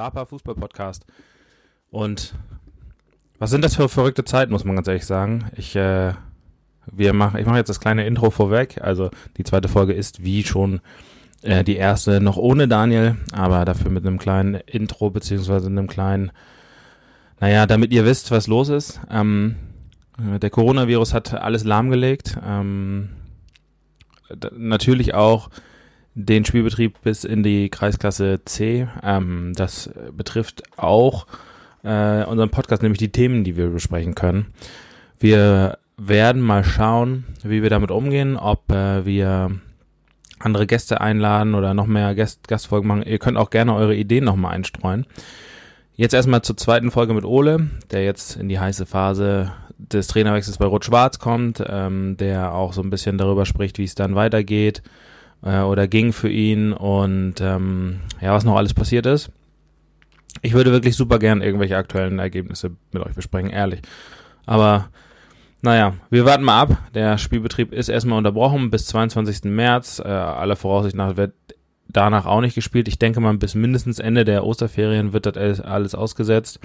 DAPA Fußball Podcast. Und was sind das für verrückte Zeiten, muss man ganz ehrlich sagen. Ich, äh, wir ich mache jetzt das kleine Intro vorweg. Also die zweite Folge ist wie schon äh, die erste noch ohne Daniel, aber dafür mit einem kleinen Intro beziehungsweise einem kleinen, naja, damit ihr wisst, was los ist. Ähm, der Coronavirus hat alles lahmgelegt. Ähm, natürlich auch den Spielbetrieb bis in die Kreisklasse C. Ähm, das betrifft auch äh, unseren Podcast, nämlich die Themen, die wir besprechen können. Wir werden mal schauen, wie wir damit umgehen, ob äh, wir andere Gäste einladen oder noch mehr Gast Gastfolgen machen. Ihr könnt auch gerne eure Ideen nochmal einstreuen. Jetzt erstmal zur zweiten Folge mit Ole, der jetzt in die heiße Phase des Trainerwechsels bei Rot-Schwarz kommt, ähm, der auch so ein bisschen darüber spricht, wie es dann weitergeht äh, oder ging für ihn und ähm, ja, was noch alles passiert ist. Ich würde wirklich super gern irgendwelche aktuellen Ergebnisse mit euch besprechen, ehrlich. Aber naja, wir warten mal ab. Der Spielbetrieb ist erstmal unterbrochen bis 22. März. Äh, aller Voraussicht nach wird danach auch nicht gespielt. Ich denke mal, bis mindestens Ende der Osterferien wird das alles ausgesetzt.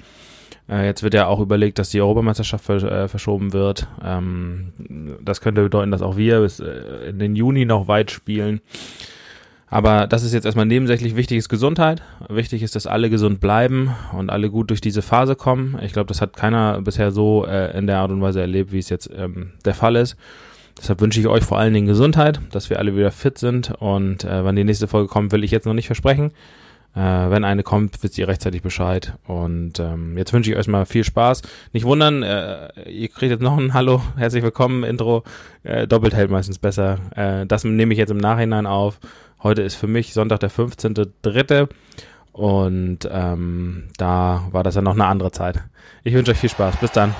Äh, jetzt wird ja auch überlegt, dass die Europameisterschaft ver äh, verschoben wird. Ähm, das könnte bedeuten, dass auch wir bis äh, in den Juni noch weit spielen. Aber das ist jetzt erstmal nebensächlich. Wichtig ist Gesundheit. Wichtig ist, dass alle gesund bleiben und alle gut durch diese Phase kommen. Ich glaube, das hat keiner bisher so äh, in der Art und Weise erlebt, wie es jetzt ähm, der Fall ist. Deshalb wünsche ich euch vor allen Dingen Gesundheit, dass wir alle wieder fit sind. Und äh, wann die nächste Folge kommt, will ich jetzt noch nicht versprechen. Äh, wenn eine kommt, wisst ihr rechtzeitig Bescheid. Und ähm, jetzt wünsche ich euch mal viel Spaß. Nicht wundern, äh, ihr kriegt jetzt noch ein Hallo, herzlich willkommen, Intro. Äh, doppelt hält meistens besser. Äh, das nehme ich jetzt im Nachhinein auf. Heute ist für mich Sonntag der 15.3. Und ähm, da war das ja noch eine andere Zeit. Ich wünsche euch viel Spaß. Bis dann.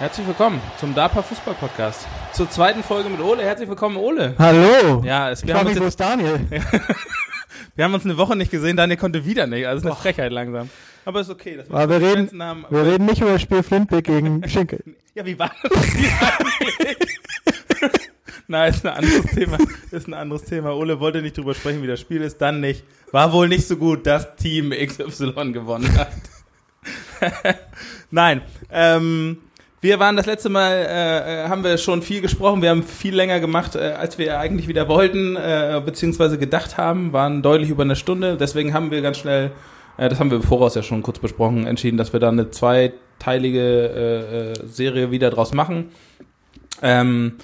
Herzlich willkommen zum DAPA Fußball Podcast. Zur zweiten Folge mit Ole. Herzlich willkommen, Ole. Hallo. Ja, es, wir, Ich haben uns wo ist Daniel? wir haben uns eine Woche nicht gesehen. Daniel konnte wieder nicht. Also es ist eine Frechheit langsam. Aber ist okay. Dass Aber wir reden, haben. wir reden nicht über das Spiel Flintbeck gegen Schinkel. Ja, wie war das? Nein, ist ein anderes Thema. Ist ein anderes Thema. Ole wollte nicht drüber sprechen, wie das Spiel ist. Dann nicht. War wohl nicht so gut, dass Team XY gewonnen hat. Nein. Ähm, wir waren das letzte Mal, äh, äh, haben wir schon viel gesprochen. Wir haben viel länger gemacht, äh, als wir eigentlich wieder wollten, äh, beziehungsweise gedacht haben. Waren deutlich über eine Stunde. Deswegen haben wir ganz schnell, äh, das haben wir im Voraus ja schon kurz besprochen, entschieden, dass wir da eine zweiteilige äh, äh, Serie wieder draus machen. Ähm,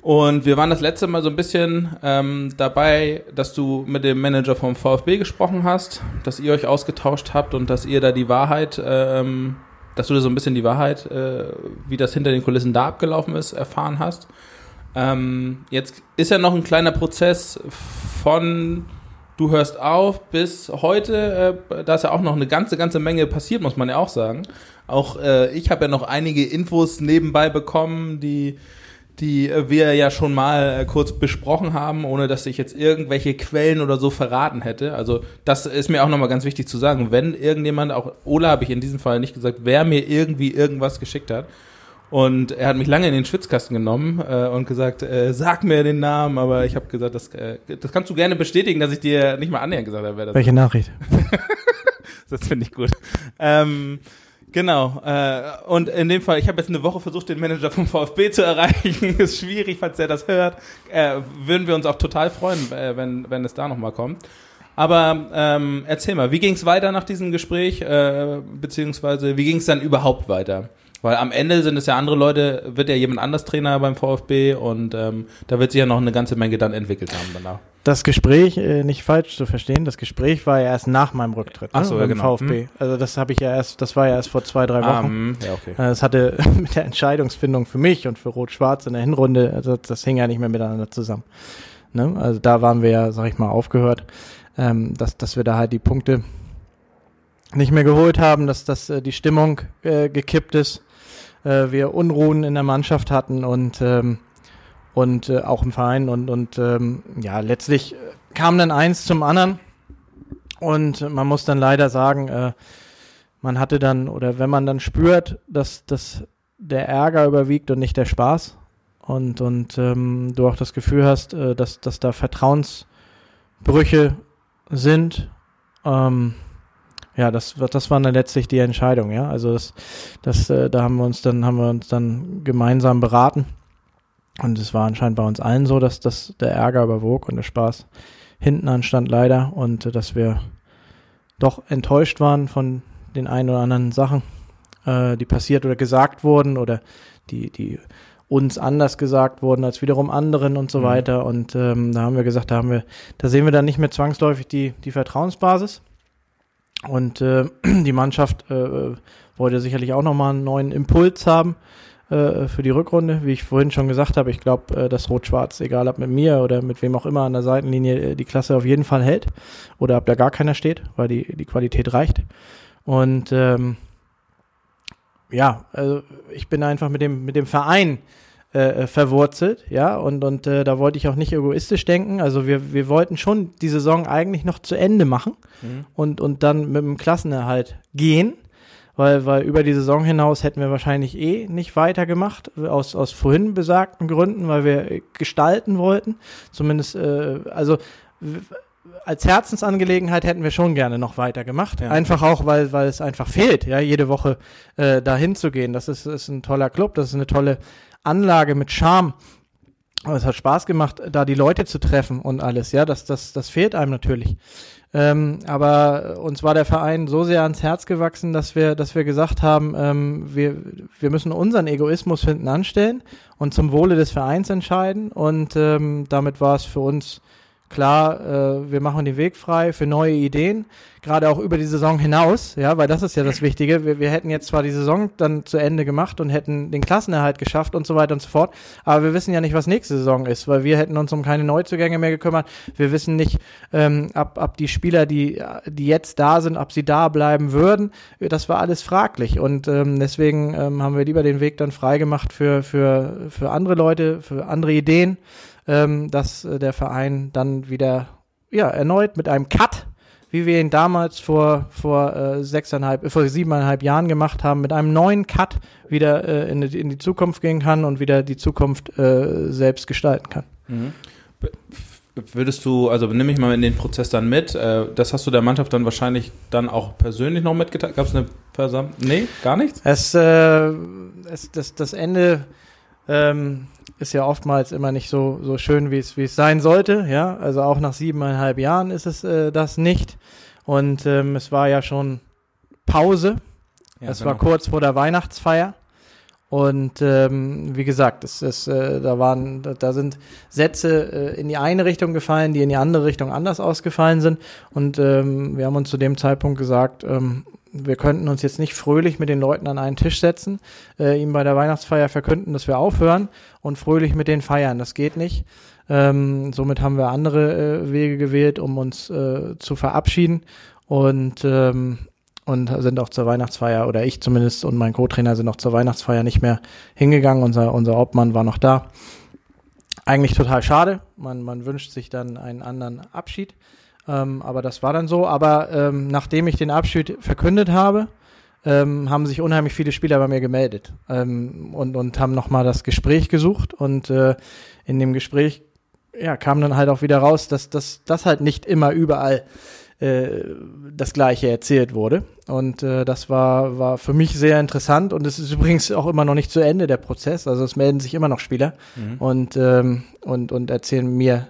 und wir waren das letzte Mal so ein bisschen ähm, dabei, dass du mit dem Manager vom VfB gesprochen hast, dass ihr euch ausgetauscht habt und dass ihr da die Wahrheit, ähm, dass du da so ein bisschen die Wahrheit, äh, wie das hinter den Kulissen da abgelaufen ist, erfahren hast. Ähm, jetzt ist ja noch ein kleiner Prozess von du hörst auf bis heute. Äh, da ist ja auch noch eine ganze, ganze Menge passiert, muss man ja auch sagen. Auch äh, ich habe ja noch einige Infos nebenbei bekommen, die die wir ja schon mal äh, kurz besprochen haben, ohne dass ich jetzt irgendwelche Quellen oder so verraten hätte. Also das ist mir auch nochmal ganz wichtig zu sagen. Wenn irgendjemand, auch Ola habe ich in diesem Fall nicht gesagt, wer mir irgendwie irgendwas geschickt hat. Und er hat mich lange in den Schwitzkasten genommen äh, und gesagt, äh, sag mir den Namen, aber ich habe gesagt, das, äh, das kannst du gerne bestätigen, dass ich dir nicht mal annähernd gesagt habe, wer das Welche Nachricht? das finde ich gut. Ähm, genau. Äh, und in dem Fall, ich habe jetzt eine Woche versucht, den Manager vom VfB zu erreichen. ist schwierig, falls er das hört. Äh, würden wir uns auch total freuen, äh, wenn, wenn es da nochmal kommt. Aber ähm, erzähl mal, wie ging es weiter nach diesem Gespräch? Äh, beziehungsweise, wie ging es dann überhaupt weiter? Weil am Ende sind es ja andere Leute, wird ja jemand anders Trainer beim VfB und ähm, da wird sich ja noch eine ganze Menge dann entwickelt haben danach. Das Gespräch, äh, nicht falsch zu verstehen, das Gespräch war ja erst nach meinem Rücktritt Ach so, ne, ja, beim genau. VfB. Also das habe ich ja erst, das war ja erst vor zwei, drei Wochen. Ähm, ja, okay. Äh, Es hatte mit der Entscheidungsfindung für mich und für Rot-Schwarz in der Hinrunde, also das hing ja nicht mehr miteinander zusammen. Ne? Also da waren wir ja, sag ich mal, aufgehört, ähm, dass, dass wir da halt die Punkte nicht mehr geholt haben, dass, dass äh, die Stimmung äh, gekippt ist, äh, wir Unruhen in der Mannschaft hatten und ähm, und äh, auch im Verein und, und ähm, ja, letztlich kam dann eins zum anderen und man muss dann leider sagen, äh, man hatte dann, oder wenn man dann spürt, dass, dass der Ärger überwiegt und nicht der Spaß und, und ähm, du auch das Gefühl hast, äh, dass, dass da Vertrauensbrüche sind, ähm, ja, das, das war dann letztlich die Entscheidung, ja. Also das, das, äh, da haben wir uns dann, haben wir uns dann gemeinsam beraten. Und es war anscheinend bei uns allen so, dass, dass der Ärger überwog und der Spaß hinten anstand leider und äh, dass wir doch enttäuscht waren von den ein oder anderen Sachen, äh, die passiert oder gesagt wurden oder die, die uns anders gesagt wurden als wiederum anderen und so mhm. weiter. Und ähm, da haben wir gesagt, da haben wir, da sehen wir dann nicht mehr zwangsläufig die, die Vertrauensbasis. Und äh, die Mannschaft äh, wollte sicherlich auch nochmal einen neuen Impuls haben äh, für die Rückrunde. Wie ich vorhin schon gesagt habe, ich glaube, äh, dass Rot-Schwarz, egal ob mit mir oder mit wem auch immer an der Seitenlinie, äh, die Klasse auf jeden Fall hält. Oder ob da gar keiner steht, weil die, die Qualität reicht. Und ähm, ja, also ich bin einfach mit dem, mit dem Verein äh, verwurzelt, ja, und, und äh, da wollte ich auch nicht egoistisch denken. Also wir, wir wollten schon die Saison eigentlich noch zu Ende machen mhm. und, und dann mit dem Klassenerhalt gehen, weil, weil über die Saison hinaus hätten wir wahrscheinlich eh nicht weitergemacht, aus, aus vorhin besagten Gründen, weil wir gestalten wollten. Zumindest, äh, also als Herzensangelegenheit hätten wir schon gerne noch weiter gemacht. Ja. Einfach auch, weil, weil es einfach fehlt, ja, jede Woche äh, dahin zu gehen. Das ist, ist ein toller Club, das ist eine tolle Anlage mit Charme. Aber es hat Spaß gemacht, da die Leute zu treffen und alles, ja, das, das, das fehlt einem natürlich. Ähm, aber uns war der Verein so sehr ans Herz gewachsen, dass wir, dass wir gesagt haben, ähm, wir, wir müssen unseren Egoismus hinten anstellen und zum Wohle des Vereins entscheiden. Und ähm, damit war es für uns Klar, äh, wir machen den Weg frei für neue Ideen, gerade auch über die Saison hinaus, ja, weil das ist ja das Wichtige. Wir, wir hätten jetzt zwar die Saison dann zu Ende gemacht und hätten den Klassenerhalt geschafft und so weiter und so fort, aber wir wissen ja nicht, was nächste Saison ist, weil wir hätten uns um keine Neuzugänge mehr gekümmert. Wir wissen nicht, ähm, ab, ab die Spieler, die, die jetzt da sind, ob sie da bleiben würden. Das war alles fraglich und ähm, deswegen ähm, haben wir lieber den Weg dann frei gemacht für, für, für andere Leute, für andere Ideen ähm, dass äh, der Verein dann wieder ja erneut mit einem Cut, wie wir ihn damals vor vor äh, sechseinhalb, äh, vor siebeneinhalb Jahren gemacht haben, mit einem neuen Cut wieder äh, in, die, in die Zukunft gehen kann und wieder die Zukunft äh, selbst gestalten kann. Mhm. Würdest du, also nimm mich mal in den Prozess dann mit, das hast du der Mannschaft dann wahrscheinlich dann auch persönlich noch mitgeteilt? Gab es eine Versammlung? Nee, gar nichts? Es, es das, das Ende ähm, ist ja oftmals immer nicht so, so schön, wie es, wie es sein sollte. Ja, also auch nach siebeneinhalb Jahren ist es äh, das nicht. Und ähm, es war ja schon Pause. Ja, es genau. war kurz vor der Weihnachtsfeier. Und ähm, wie gesagt, es ist, äh, da waren, da, da sind Sätze äh, in die eine Richtung gefallen, die in die andere Richtung anders ausgefallen sind. Und ähm, wir haben uns zu dem Zeitpunkt gesagt, ähm, wir könnten uns jetzt nicht fröhlich mit den Leuten an einen Tisch setzen, äh, ihm bei der Weihnachtsfeier verkünden, dass wir aufhören und fröhlich mit denen feiern. Das geht nicht. Ähm, somit haben wir andere äh, Wege gewählt, um uns äh, zu verabschieden und ähm, und sind auch zur Weihnachtsfeier oder ich zumindest und mein Co-Trainer sind auch zur Weihnachtsfeier nicht mehr hingegangen. Unser unser Obmann war noch da. Eigentlich total schade. Man man wünscht sich dann einen anderen Abschied. Ähm, aber das war dann so. Aber ähm, nachdem ich den Abschied verkündet habe, ähm, haben sich unheimlich viele Spieler bei mir gemeldet ähm, und, und haben nochmal das Gespräch gesucht. Und äh, in dem Gespräch ja, kam dann halt auch wieder raus, dass das halt nicht immer überall äh, das Gleiche erzählt wurde. Und äh, das war, war für mich sehr interessant. Und es ist übrigens auch immer noch nicht zu Ende, der Prozess. Also es melden sich immer noch Spieler mhm. und, ähm, und, und erzählen mir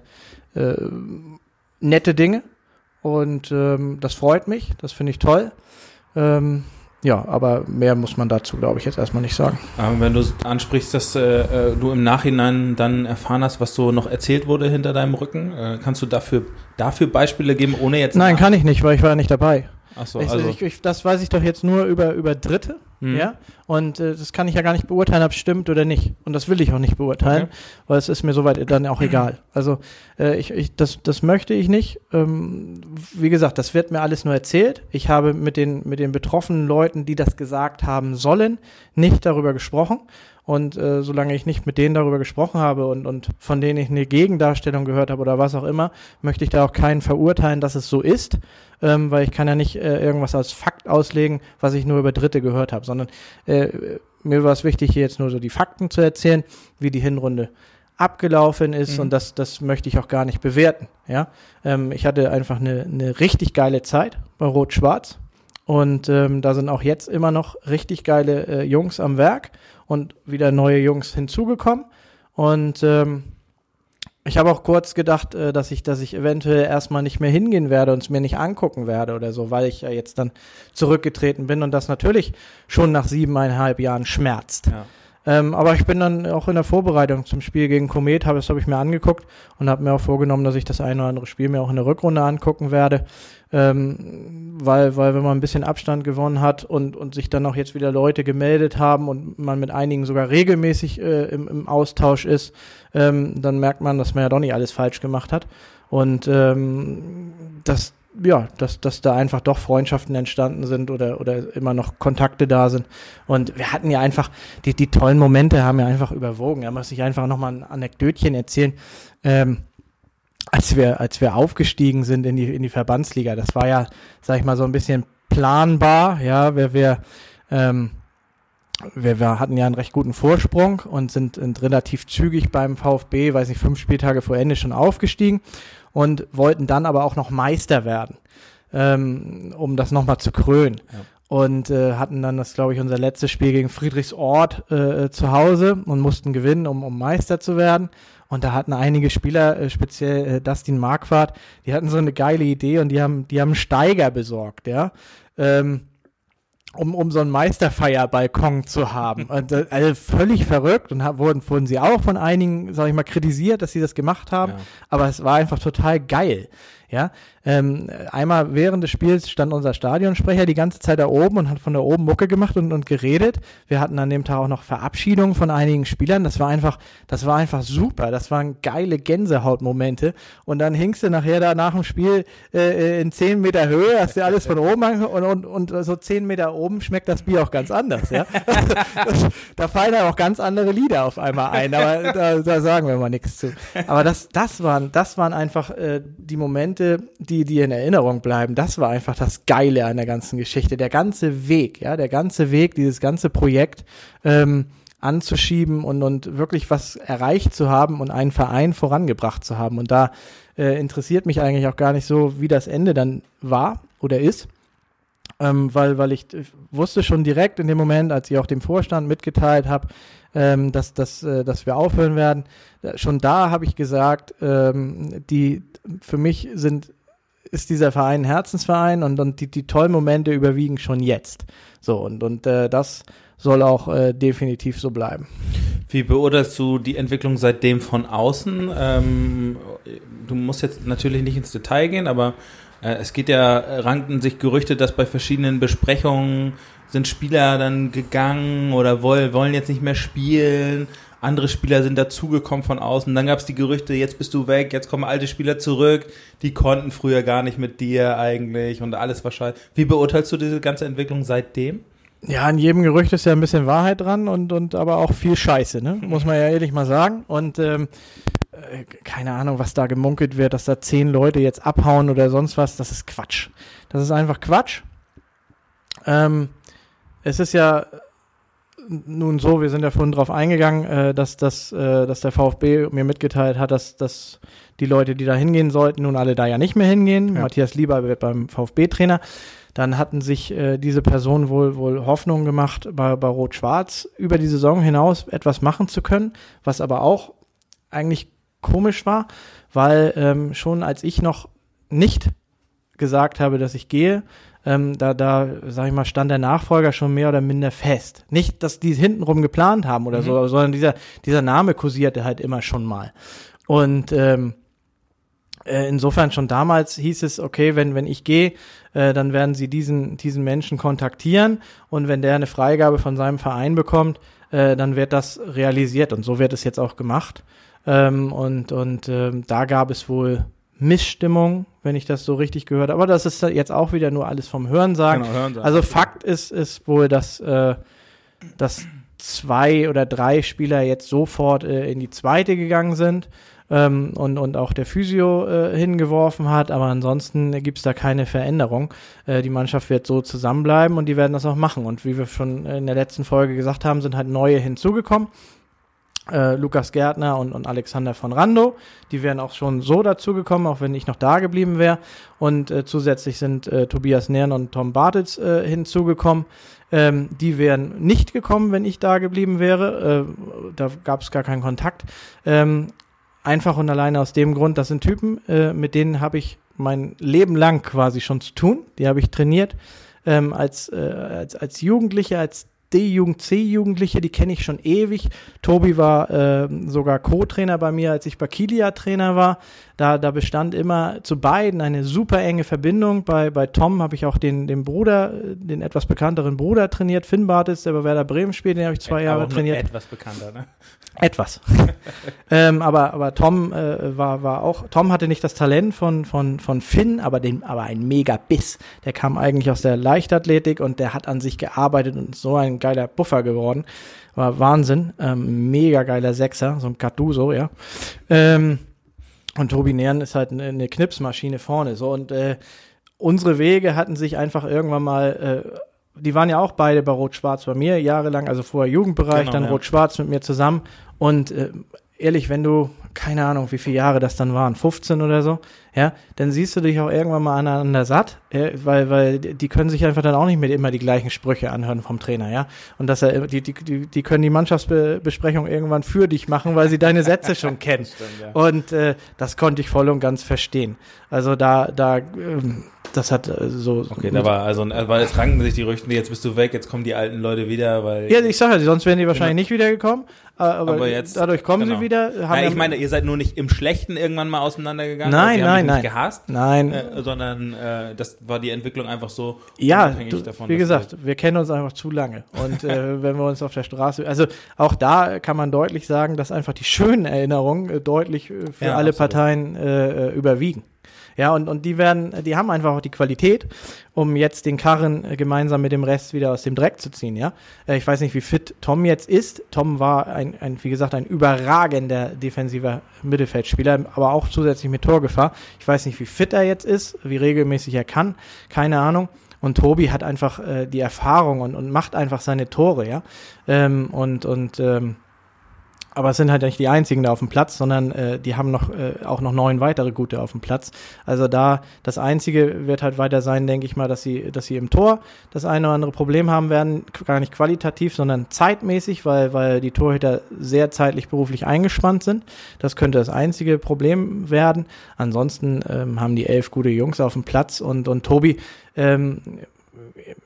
äh, nette Dinge und ähm, das freut mich, das finde ich toll. Ähm, ja, aber mehr muss man dazu, glaube ich, jetzt erstmal nicht sagen. Aber wenn du ansprichst, dass äh, äh, du im Nachhinein dann erfahren hast, was so noch erzählt wurde hinter deinem Rücken, äh, kannst du dafür, dafür Beispiele geben, ohne jetzt. Nein, kann ich nicht, weil ich war ja nicht dabei. Ach so, ich, also. Ich, ich, das weiß ich doch jetzt nur über, über Dritte, mhm. ja. Und äh, das kann ich ja gar nicht beurteilen, ob es stimmt oder nicht. Und das will ich auch nicht beurteilen, okay. weil es ist mir soweit dann auch egal. Also äh, ich, ich, das, das möchte ich nicht. Ähm, wie gesagt, das wird mir alles nur erzählt. Ich habe mit den, mit den betroffenen Leuten, die das gesagt haben sollen, nicht darüber gesprochen. Und äh, solange ich nicht mit denen darüber gesprochen habe und, und von denen ich eine Gegendarstellung gehört habe oder was auch immer, möchte ich da auch keinen verurteilen, dass es so ist, ähm, weil ich kann ja nicht äh, irgendwas als Fakt auslegen, was ich nur über Dritte gehört habe, sondern äh, mir war es wichtig, hier jetzt nur so die Fakten zu erzählen, wie die Hinrunde abgelaufen ist mhm. und das, das möchte ich auch gar nicht bewerten. Ja, ähm, ich hatte einfach eine, eine richtig geile Zeit bei Rot-Schwarz und ähm, da sind auch jetzt immer noch richtig geile äh, Jungs am Werk und wieder neue Jungs hinzugekommen und ähm, ich habe auch kurz gedacht, äh, dass ich, dass ich eventuell erstmal nicht mehr hingehen werde und es mir nicht angucken werde oder so, weil ich ja jetzt dann zurückgetreten bin und das natürlich schon nach siebeneinhalb Jahren schmerzt. Ja. Ähm, aber ich bin dann auch in der Vorbereitung zum Spiel gegen Komet, hab, das habe ich mir angeguckt und habe mir auch vorgenommen, dass ich das eine oder andere Spiel mir auch in der Rückrunde angucken werde. Ähm, weil, weil wenn man ein bisschen Abstand gewonnen hat und, und sich dann auch jetzt wieder Leute gemeldet haben und man mit einigen sogar regelmäßig äh, im, im Austausch ist, ähm, dann merkt man, dass man ja doch nicht alles falsch gemacht hat. Und ähm, das, ja, dass, dass da einfach doch Freundschaften entstanden sind oder, oder immer noch Kontakte da sind. Und wir hatten ja einfach, die, die tollen Momente haben ja einfach überwogen. Da muss ich einfach nochmal ein Anekdötchen erzählen. Ähm, als wir, als wir aufgestiegen sind in die, in die Verbandsliga, das war ja, sag ich mal, so ein bisschen planbar, ja, wir, wir, ähm, wir, wir hatten ja einen recht guten Vorsprung und sind, sind relativ zügig beim VfB, weiß nicht, fünf Spieltage vor Ende schon aufgestiegen und wollten dann aber auch noch Meister werden, ähm, um das nochmal zu krönen. Ja. Und äh, hatten dann das, glaube ich, unser letztes Spiel gegen Friedrichsort äh, zu Hause und mussten gewinnen, um, um Meister zu werden. Und da hatten einige Spieler, äh, speziell äh, Dustin Marquardt, die hatten so eine geile Idee und die haben, die haben Steiger besorgt, ja. Ähm, um, um so einen Meisterfeierbalkon zu haben. Und, äh, also völlig verrückt und hab, wurden, wurden sie auch von einigen, sag ich mal, kritisiert, dass sie das gemacht haben. Ja. Aber es war einfach total geil. Ja, ähm, einmal während des Spiels stand unser Stadionsprecher die ganze Zeit da oben und hat von da oben Mucke gemacht und, und geredet. Wir hatten an dem Tag auch noch Verabschiedungen von einigen Spielern. Das war einfach, das war einfach super. Das waren geile Gänsehautmomente. Und dann hingst du nachher da nach dem Spiel äh, in zehn Meter Höhe, hast du alles von oben und, und, und so zehn Meter oben schmeckt das Bier auch ganz anders. Ja? da fallen dann auch ganz andere Lieder auf einmal ein. Aber da, da sagen wir mal nichts zu. Aber das, das waren, das waren einfach äh, die Momente Momente, die dir in Erinnerung bleiben, das war einfach das Geile an der ganzen Geschichte. Der ganze Weg, ja, der ganze Weg, dieses ganze Projekt ähm, anzuschieben und, und wirklich was erreicht zu haben und einen Verein vorangebracht zu haben. Und da äh, interessiert mich eigentlich auch gar nicht so, wie das Ende dann war oder ist. Ähm, weil, weil ich wusste schon direkt in dem Moment, als ich auch dem Vorstand mitgeteilt habe, ähm, dass, dass, äh, dass wir aufhören werden, schon da habe ich gesagt, ähm, die, für mich sind, ist dieser Verein ein Herzensverein und, und die, die tollen Momente überwiegen schon jetzt. So, und, und äh, das soll auch äh, definitiv so bleiben. Wie beurteilst du die Entwicklung seitdem von außen? Ähm, du musst jetzt natürlich nicht ins Detail gehen, aber äh, es geht ja, ranken sich Gerüchte, dass bei verschiedenen Besprechungen sind Spieler dann gegangen oder wollen, wollen jetzt nicht mehr spielen andere Spieler sind dazugekommen von außen. Dann gab es die Gerüchte, jetzt bist du weg, jetzt kommen alte Spieler zurück, die konnten früher gar nicht mit dir eigentlich und alles wahrscheinlich. Wie beurteilst du diese ganze Entwicklung seitdem? Ja, an jedem Gerücht ist ja ein bisschen Wahrheit dran und, und aber auch viel Scheiße, ne? Muss man ja ehrlich mal sagen. Und ähm, äh, keine Ahnung, was da gemunkelt wird, dass da zehn Leute jetzt abhauen oder sonst was, das ist Quatsch. Das ist einfach Quatsch. Ähm, es ist ja nun so, wir sind ja vorhin drauf eingegangen, äh, dass, dass, äh, dass der VfB mir mitgeteilt hat, dass, dass die Leute, die da hingehen sollten, nun alle da ja nicht mehr hingehen. Ja. Matthias Lieber wird beim VfB-Trainer. Dann hatten sich äh, diese Personen wohl, wohl Hoffnung gemacht, bei, bei Rot-Schwarz über die Saison hinaus etwas machen zu können, was aber auch eigentlich komisch war, weil ähm, schon als ich noch nicht gesagt habe, dass ich gehe, ähm, da, da, sag ich mal, stand der Nachfolger schon mehr oder minder fest. Nicht, dass die hintenrum geplant haben oder mhm. so, sondern dieser, dieser Name kursierte halt immer schon mal. Und ähm, äh, insofern schon damals hieß es, okay, wenn, wenn ich gehe, äh, dann werden sie diesen, diesen Menschen kontaktieren und wenn der eine Freigabe von seinem Verein bekommt, äh, dann wird das realisiert und so wird es jetzt auch gemacht. Ähm, und und ähm, da gab es wohl Missstimmung, wenn ich das so richtig gehört habe. Aber das ist jetzt auch wieder nur alles vom Hörensagen. Genau, Hörensagen. Also Fakt ist, ist wohl, dass, äh, dass zwei oder drei Spieler jetzt sofort äh, in die zweite gegangen sind ähm, und, und auch der Physio äh, hingeworfen hat, aber ansonsten gibt es da keine Veränderung. Äh, die Mannschaft wird so zusammenbleiben und die werden das auch machen. Und wie wir schon in der letzten Folge gesagt haben, sind halt neue hinzugekommen. Äh, Lukas Gärtner und, und Alexander von Rando. Die wären auch schon so dazugekommen, auch wenn ich noch da geblieben wäre. Und äh, zusätzlich sind äh, Tobias Nern und Tom Bartels äh, hinzugekommen. Ähm, die wären nicht gekommen, wenn ich da geblieben wäre. Äh, da gab es gar keinen Kontakt. Ähm, einfach und alleine aus dem Grund, das sind Typen, äh, mit denen habe ich mein Leben lang quasi schon zu tun. Die habe ich trainiert ähm, als, als, als Jugendliche, als D-Jugend, C-Jugendliche, die kenne ich schon ewig. Tobi war äh, sogar Co-Trainer bei mir, als ich bei Kilia Trainer war. Da, da bestand immer zu beiden eine super enge Verbindung. Bei, bei Tom habe ich auch den, den Bruder, den etwas bekannteren Bruder trainiert. Finn Bartels, der bei Werder Bremen spielt, den habe ich zwei Jahre trainiert. Etwas bekannter, ne? Etwas. ähm, aber, aber Tom äh, war, war auch, Tom hatte nicht das Talent von, von, von Finn, aber, den, aber ein mega Biss. Der kam eigentlich aus der Leichtathletik und der hat an sich gearbeitet und so ein geiler Buffer geworden. War Wahnsinn. Ähm, mega geiler Sechser, so ein Gattuso, ja. Ähm, und Tobi Nern ist halt eine, eine Knipsmaschine vorne. So und äh, unsere Wege hatten sich einfach irgendwann mal äh, die waren ja auch beide bei Rot-Schwarz bei mir, jahrelang, also vorher Jugendbereich, genau, dann ja. Rot-Schwarz mit mir zusammen. Und äh, ehrlich, wenn du, keine Ahnung, wie viele Jahre das dann waren, 15 oder so, ja, dann siehst du dich auch irgendwann mal aneinander satt, äh, weil, weil die können sich einfach dann auch nicht mehr immer die gleichen Sprüche anhören vom Trainer, ja. Und dass er, die, die, die können die Mannschaftsbesprechung irgendwann für dich machen, weil sie deine Sätze schon kennen. Stimmt, ja. Und äh, das konnte ich voll und ganz verstehen. Also da, da, ähm, das hat äh, so. Okay, da war also, weil es ranken sich die Rüchten, jetzt bist du weg, jetzt kommen die alten Leute wieder, weil. Ja, ich sag ja, sonst wären die wahrscheinlich genau. nicht wiedergekommen. Äh, aber, aber jetzt, dadurch kommen genau. sie wieder. Ja, ich meine, ihr seid nur nicht im Schlechten irgendwann mal auseinandergegangen. Nein, nein, nein. Nicht gehasst, nein. Äh, sondern äh, das war die Entwicklung einfach so ja, du, davon. Wie gesagt, wir kennen uns einfach zu lange. Und äh, wenn wir uns auf der Straße, also auch da kann man deutlich sagen, dass einfach die schönen Erinnerungen äh, deutlich äh, für ja, alle absolut. Parteien äh, überwiegen. Ja, und, und die werden, die haben einfach auch die Qualität, um jetzt den Karren äh, gemeinsam mit dem Rest wieder aus dem Dreck zu ziehen, ja. Äh, ich weiß nicht, wie fit Tom jetzt ist. Tom war ein, ein wie gesagt, ein überragender defensiver Mittelfeldspieler, aber auch zusätzlich mit Torgefahr. Ich weiß nicht, wie fit er jetzt ist, wie regelmäßig er kann, keine Ahnung. Und Tobi hat einfach äh, die Erfahrung und, und macht einfach seine Tore, ja. Ähm, und und ähm, aber es sind halt nicht die einzigen da auf dem Platz, sondern äh, die haben noch äh, auch noch neun weitere gute auf dem Platz. Also da das einzige wird halt weiter sein, denke ich mal, dass sie, dass sie im Tor das eine oder andere Problem haben werden, gar nicht qualitativ, sondern zeitmäßig, weil weil die Torhüter sehr zeitlich beruflich eingespannt sind. Das könnte das einzige Problem werden. Ansonsten ähm, haben die elf gute Jungs auf dem Platz und und Tobi ähm,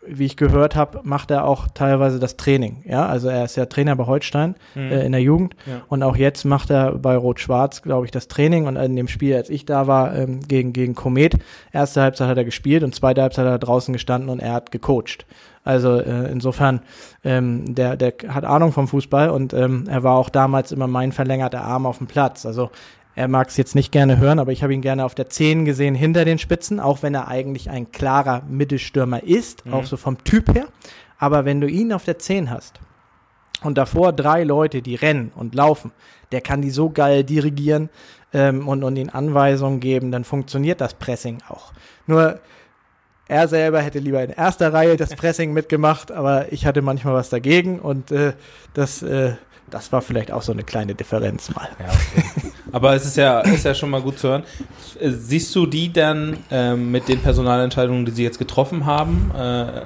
wie ich gehört habe, macht er auch teilweise das Training. Ja, also er ist ja Trainer bei Holstein mhm. äh, in der Jugend ja. und auch jetzt macht er bei Rot-Schwarz, glaube ich, das Training und in dem Spiel, als ich da war, ähm, gegen, gegen Komet, erste Halbzeit hat er gespielt und zweite Halbzeit hat er draußen gestanden und er hat gecoacht. Also äh, insofern, ähm, der, der hat Ahnung vom Fußball und ähm, er war auch damals immer mein verlängerter Arm auf dem Platz. Also er mag es jetzt nicht gerne hören, aber ich habe ihn gerne auf der 10 gesehen hinter den Spitzen, auch wenn er eigentlich ein klarer Mittelstürmer ist, mhm. auch so vom Typ her. Aber wenn du ihn auf der 10 hast und davor drei Leute, die rennen und laufen, der kann die so geil dirigieren ähm, und, und ihnen Anweisungen geben, dann funktioniert das Pressing auch. Nur er selber hätte lieber in erster Reihe das Pressing mitgemacht, aber ich hatte manchmal was dagegen und äh, das äh, das war vielleicht auch so eine kleine Differenz mal. Ja, okay. Aber es ist ja, ist ja schon mal gut zu hören. Siehst du die dann ähm, mit den Personalentscheidungen, die sie jetzt getroffen haben, äh,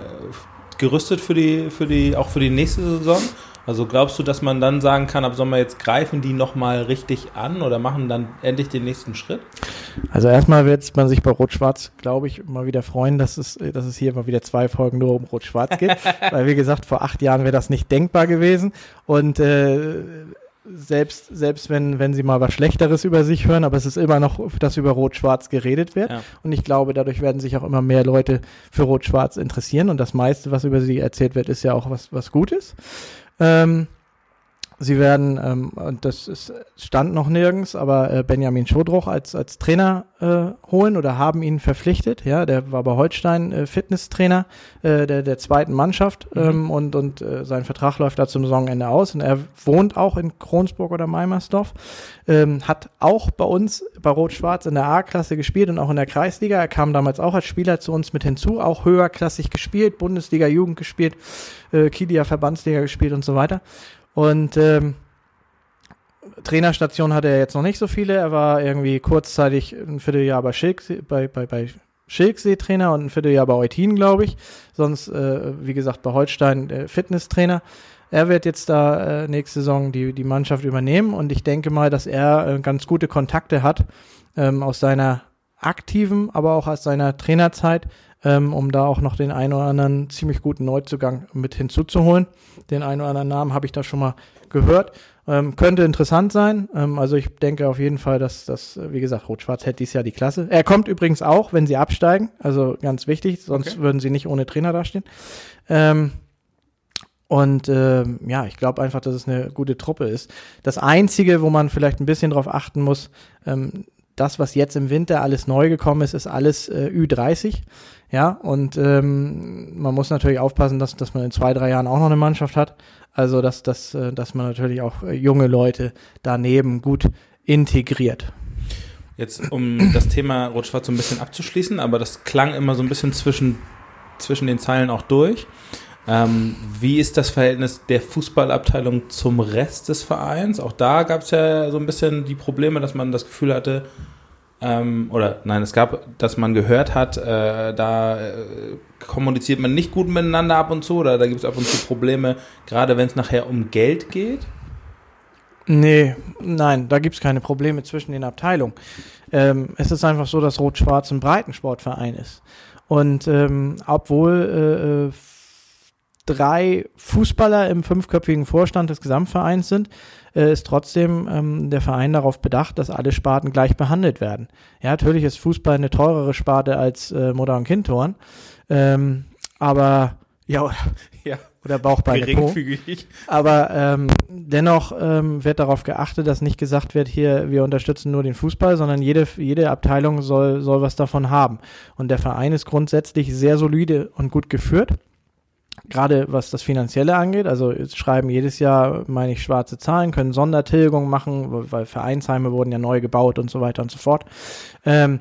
gerüstet für die, für die, auch für die nächste Saison? Also glaubst du, dass man dann sagen kann, ab Sommer jetzt greifen die nochmal richtig an oder machen dann endlich den nächsten Schritt? Also erstmal wird man sich bei Rot-Schwarz, glaube ich, mal wieder freuen, dass es, dass es hier mal wieder zwei Folgen nur um Rot-Schwarz geht. Weil wie gesagt, vor acht Jahren wäre das nicht denkbar gewesen. Und äh, selbst, selbst wenn, wenn sie mal was Schlechteres über sich hören, aber es ist immer noch, dass über Rot-Schwarz geredet wird. Ja. Und ich glaube, dadurch werden sich auch immer mehr Leute für Rot-Schwarz interessieren. Und das meiste, was über sie erzählt wird, ist ja auch was, was Gutes. Ähm, Sie werden, ähm, und das ist, stand noch nirgends, aber äh, Benjamin Schodroch als, als Trainer äh, holen oder haben ihn verpflichtet. Ja, der war bei Holstein äh, Fitnesstrainer äh, der, der zweiten Mannschaft mhm. ähm, und, und äh, sein Vertrag läuft da zum Saisonende aus. Und er wohnt auch in Kronsburg oder Meimersdorf, ähm, hat auch bei uns bei Rot-Schwarz in der A-Klasse gespielt und auch in der Kreisliga. Er kam damals auch als Spieler zu uns mit hinzu, auch höherklassig gespielt, Bundesliga-Jugend gespielt, äh, Kilia Verbandsliga gespielt und so weiter. Und ähm, Trainerstation hatte er jetzt noch nicht so viele. Er war irgendwie kurzzeitig ein Vierteljahr bei Schilksee, bei, bei, bei Schilksee Trainer und ein Vierteljahr bei Eutin, glaube ich. Sonst, äh, wie gesagt, bei Holstein äh, Fitnesstrainer. Er wird jetzt da äh, nächste Saison die, die Mannschaft übernehmen und ich denke mal, dass er äh, ganz gute Kontakte hat ähm, aus seiner aktiven, aber auch aus seiner Trainerzeit ähm, um da auch noch den einen oder anderen ziemlich guten Neuzugang mit hinzuzuholen. Den einen oder anderen Namen habe ich da schon mal gehört. Ähm, könnte interessant sein. Ähm, also ich denke auf jeden Fall, dass das, wie gesagt, Rot-Schwarz hätte dieses Jahr die Klasse. Er kommt übrigens auch, wenn sie absteigen. Also ganz wichtig, sonst okay. würden sie nicht ohne Trainer dastehen. Ähm, und äh, ja, ich glaube einfach, dass es eine gute Truppe ist. Das Einzige, wo man vielleicht ein bisschen drauf achten muss, ähm, das, was jetzt im Winter alles neu gekommen ist, ist alles äh, Ü30. Ja, und ähm, man muss natürlich aufpassen, dass, dass man in zwei, drei Jahren auch noch eine Mannschaft hat. Also, dass, dass, äh, dass man natürlich auch äh, junge Leute daneben gut integriert. Jetzt, um das Thema Rot-Schwarz so ein bisschen abzuschließen, aber das klang immer so ein bisschen zwischen, zwischen den Zeilen auch durch. Ähm, wie ist das Verhältnis der Fußballabteilung zum Rest des Vereins? Auch da gab es ja so ein bisschen die Probleme, dass man das Gefühl hatte, ähm, oder nein, es gab, dass man gehört hat, äh, da äh, kommuniziert man nicht gut miteinander ab und zu oder da gibt es ab und zu Probleme, gerade wenn es nachher um Geld geht? Nee, nein, da gibt es keine Probleme zwischen den Abteilungen. Ähm, es ist einfach so, dass Rot-Schwarz ein Breitensportverein ist. Und ähm, obwohl äh, äh drei Fußballer im fünfköpfigen Vorstand des Gesamtvereins sind, äh, ist trotzdem ähm, der Verein darauf bedacht, dass alle Sparten gleich behandelt werden. Ja, natürlich ist Fußball eine teurere Sparte als äh, Mutter- und Kindtoren, ähm, aber ja, oder, ja, oder Bauchbeine Geringfügig. Aber ähm, dennoch ähm, wird darauf geachtet, dass nicht gesagt wird, hier, wir unterstützen nur den Fußball, sondern jede, jede Abteilung soll, soll was davon haben. Und der Verein ist grundsätzlich sehr solide und gut geführt gerade was das Finanzielle angeht, also schreiben jedes Jahr, meine ich, schwarze Zahlen, können Sondertilgung machen, weil Vereinsheime wurden ja neu gebaut und so weiter und so fort. Ähm,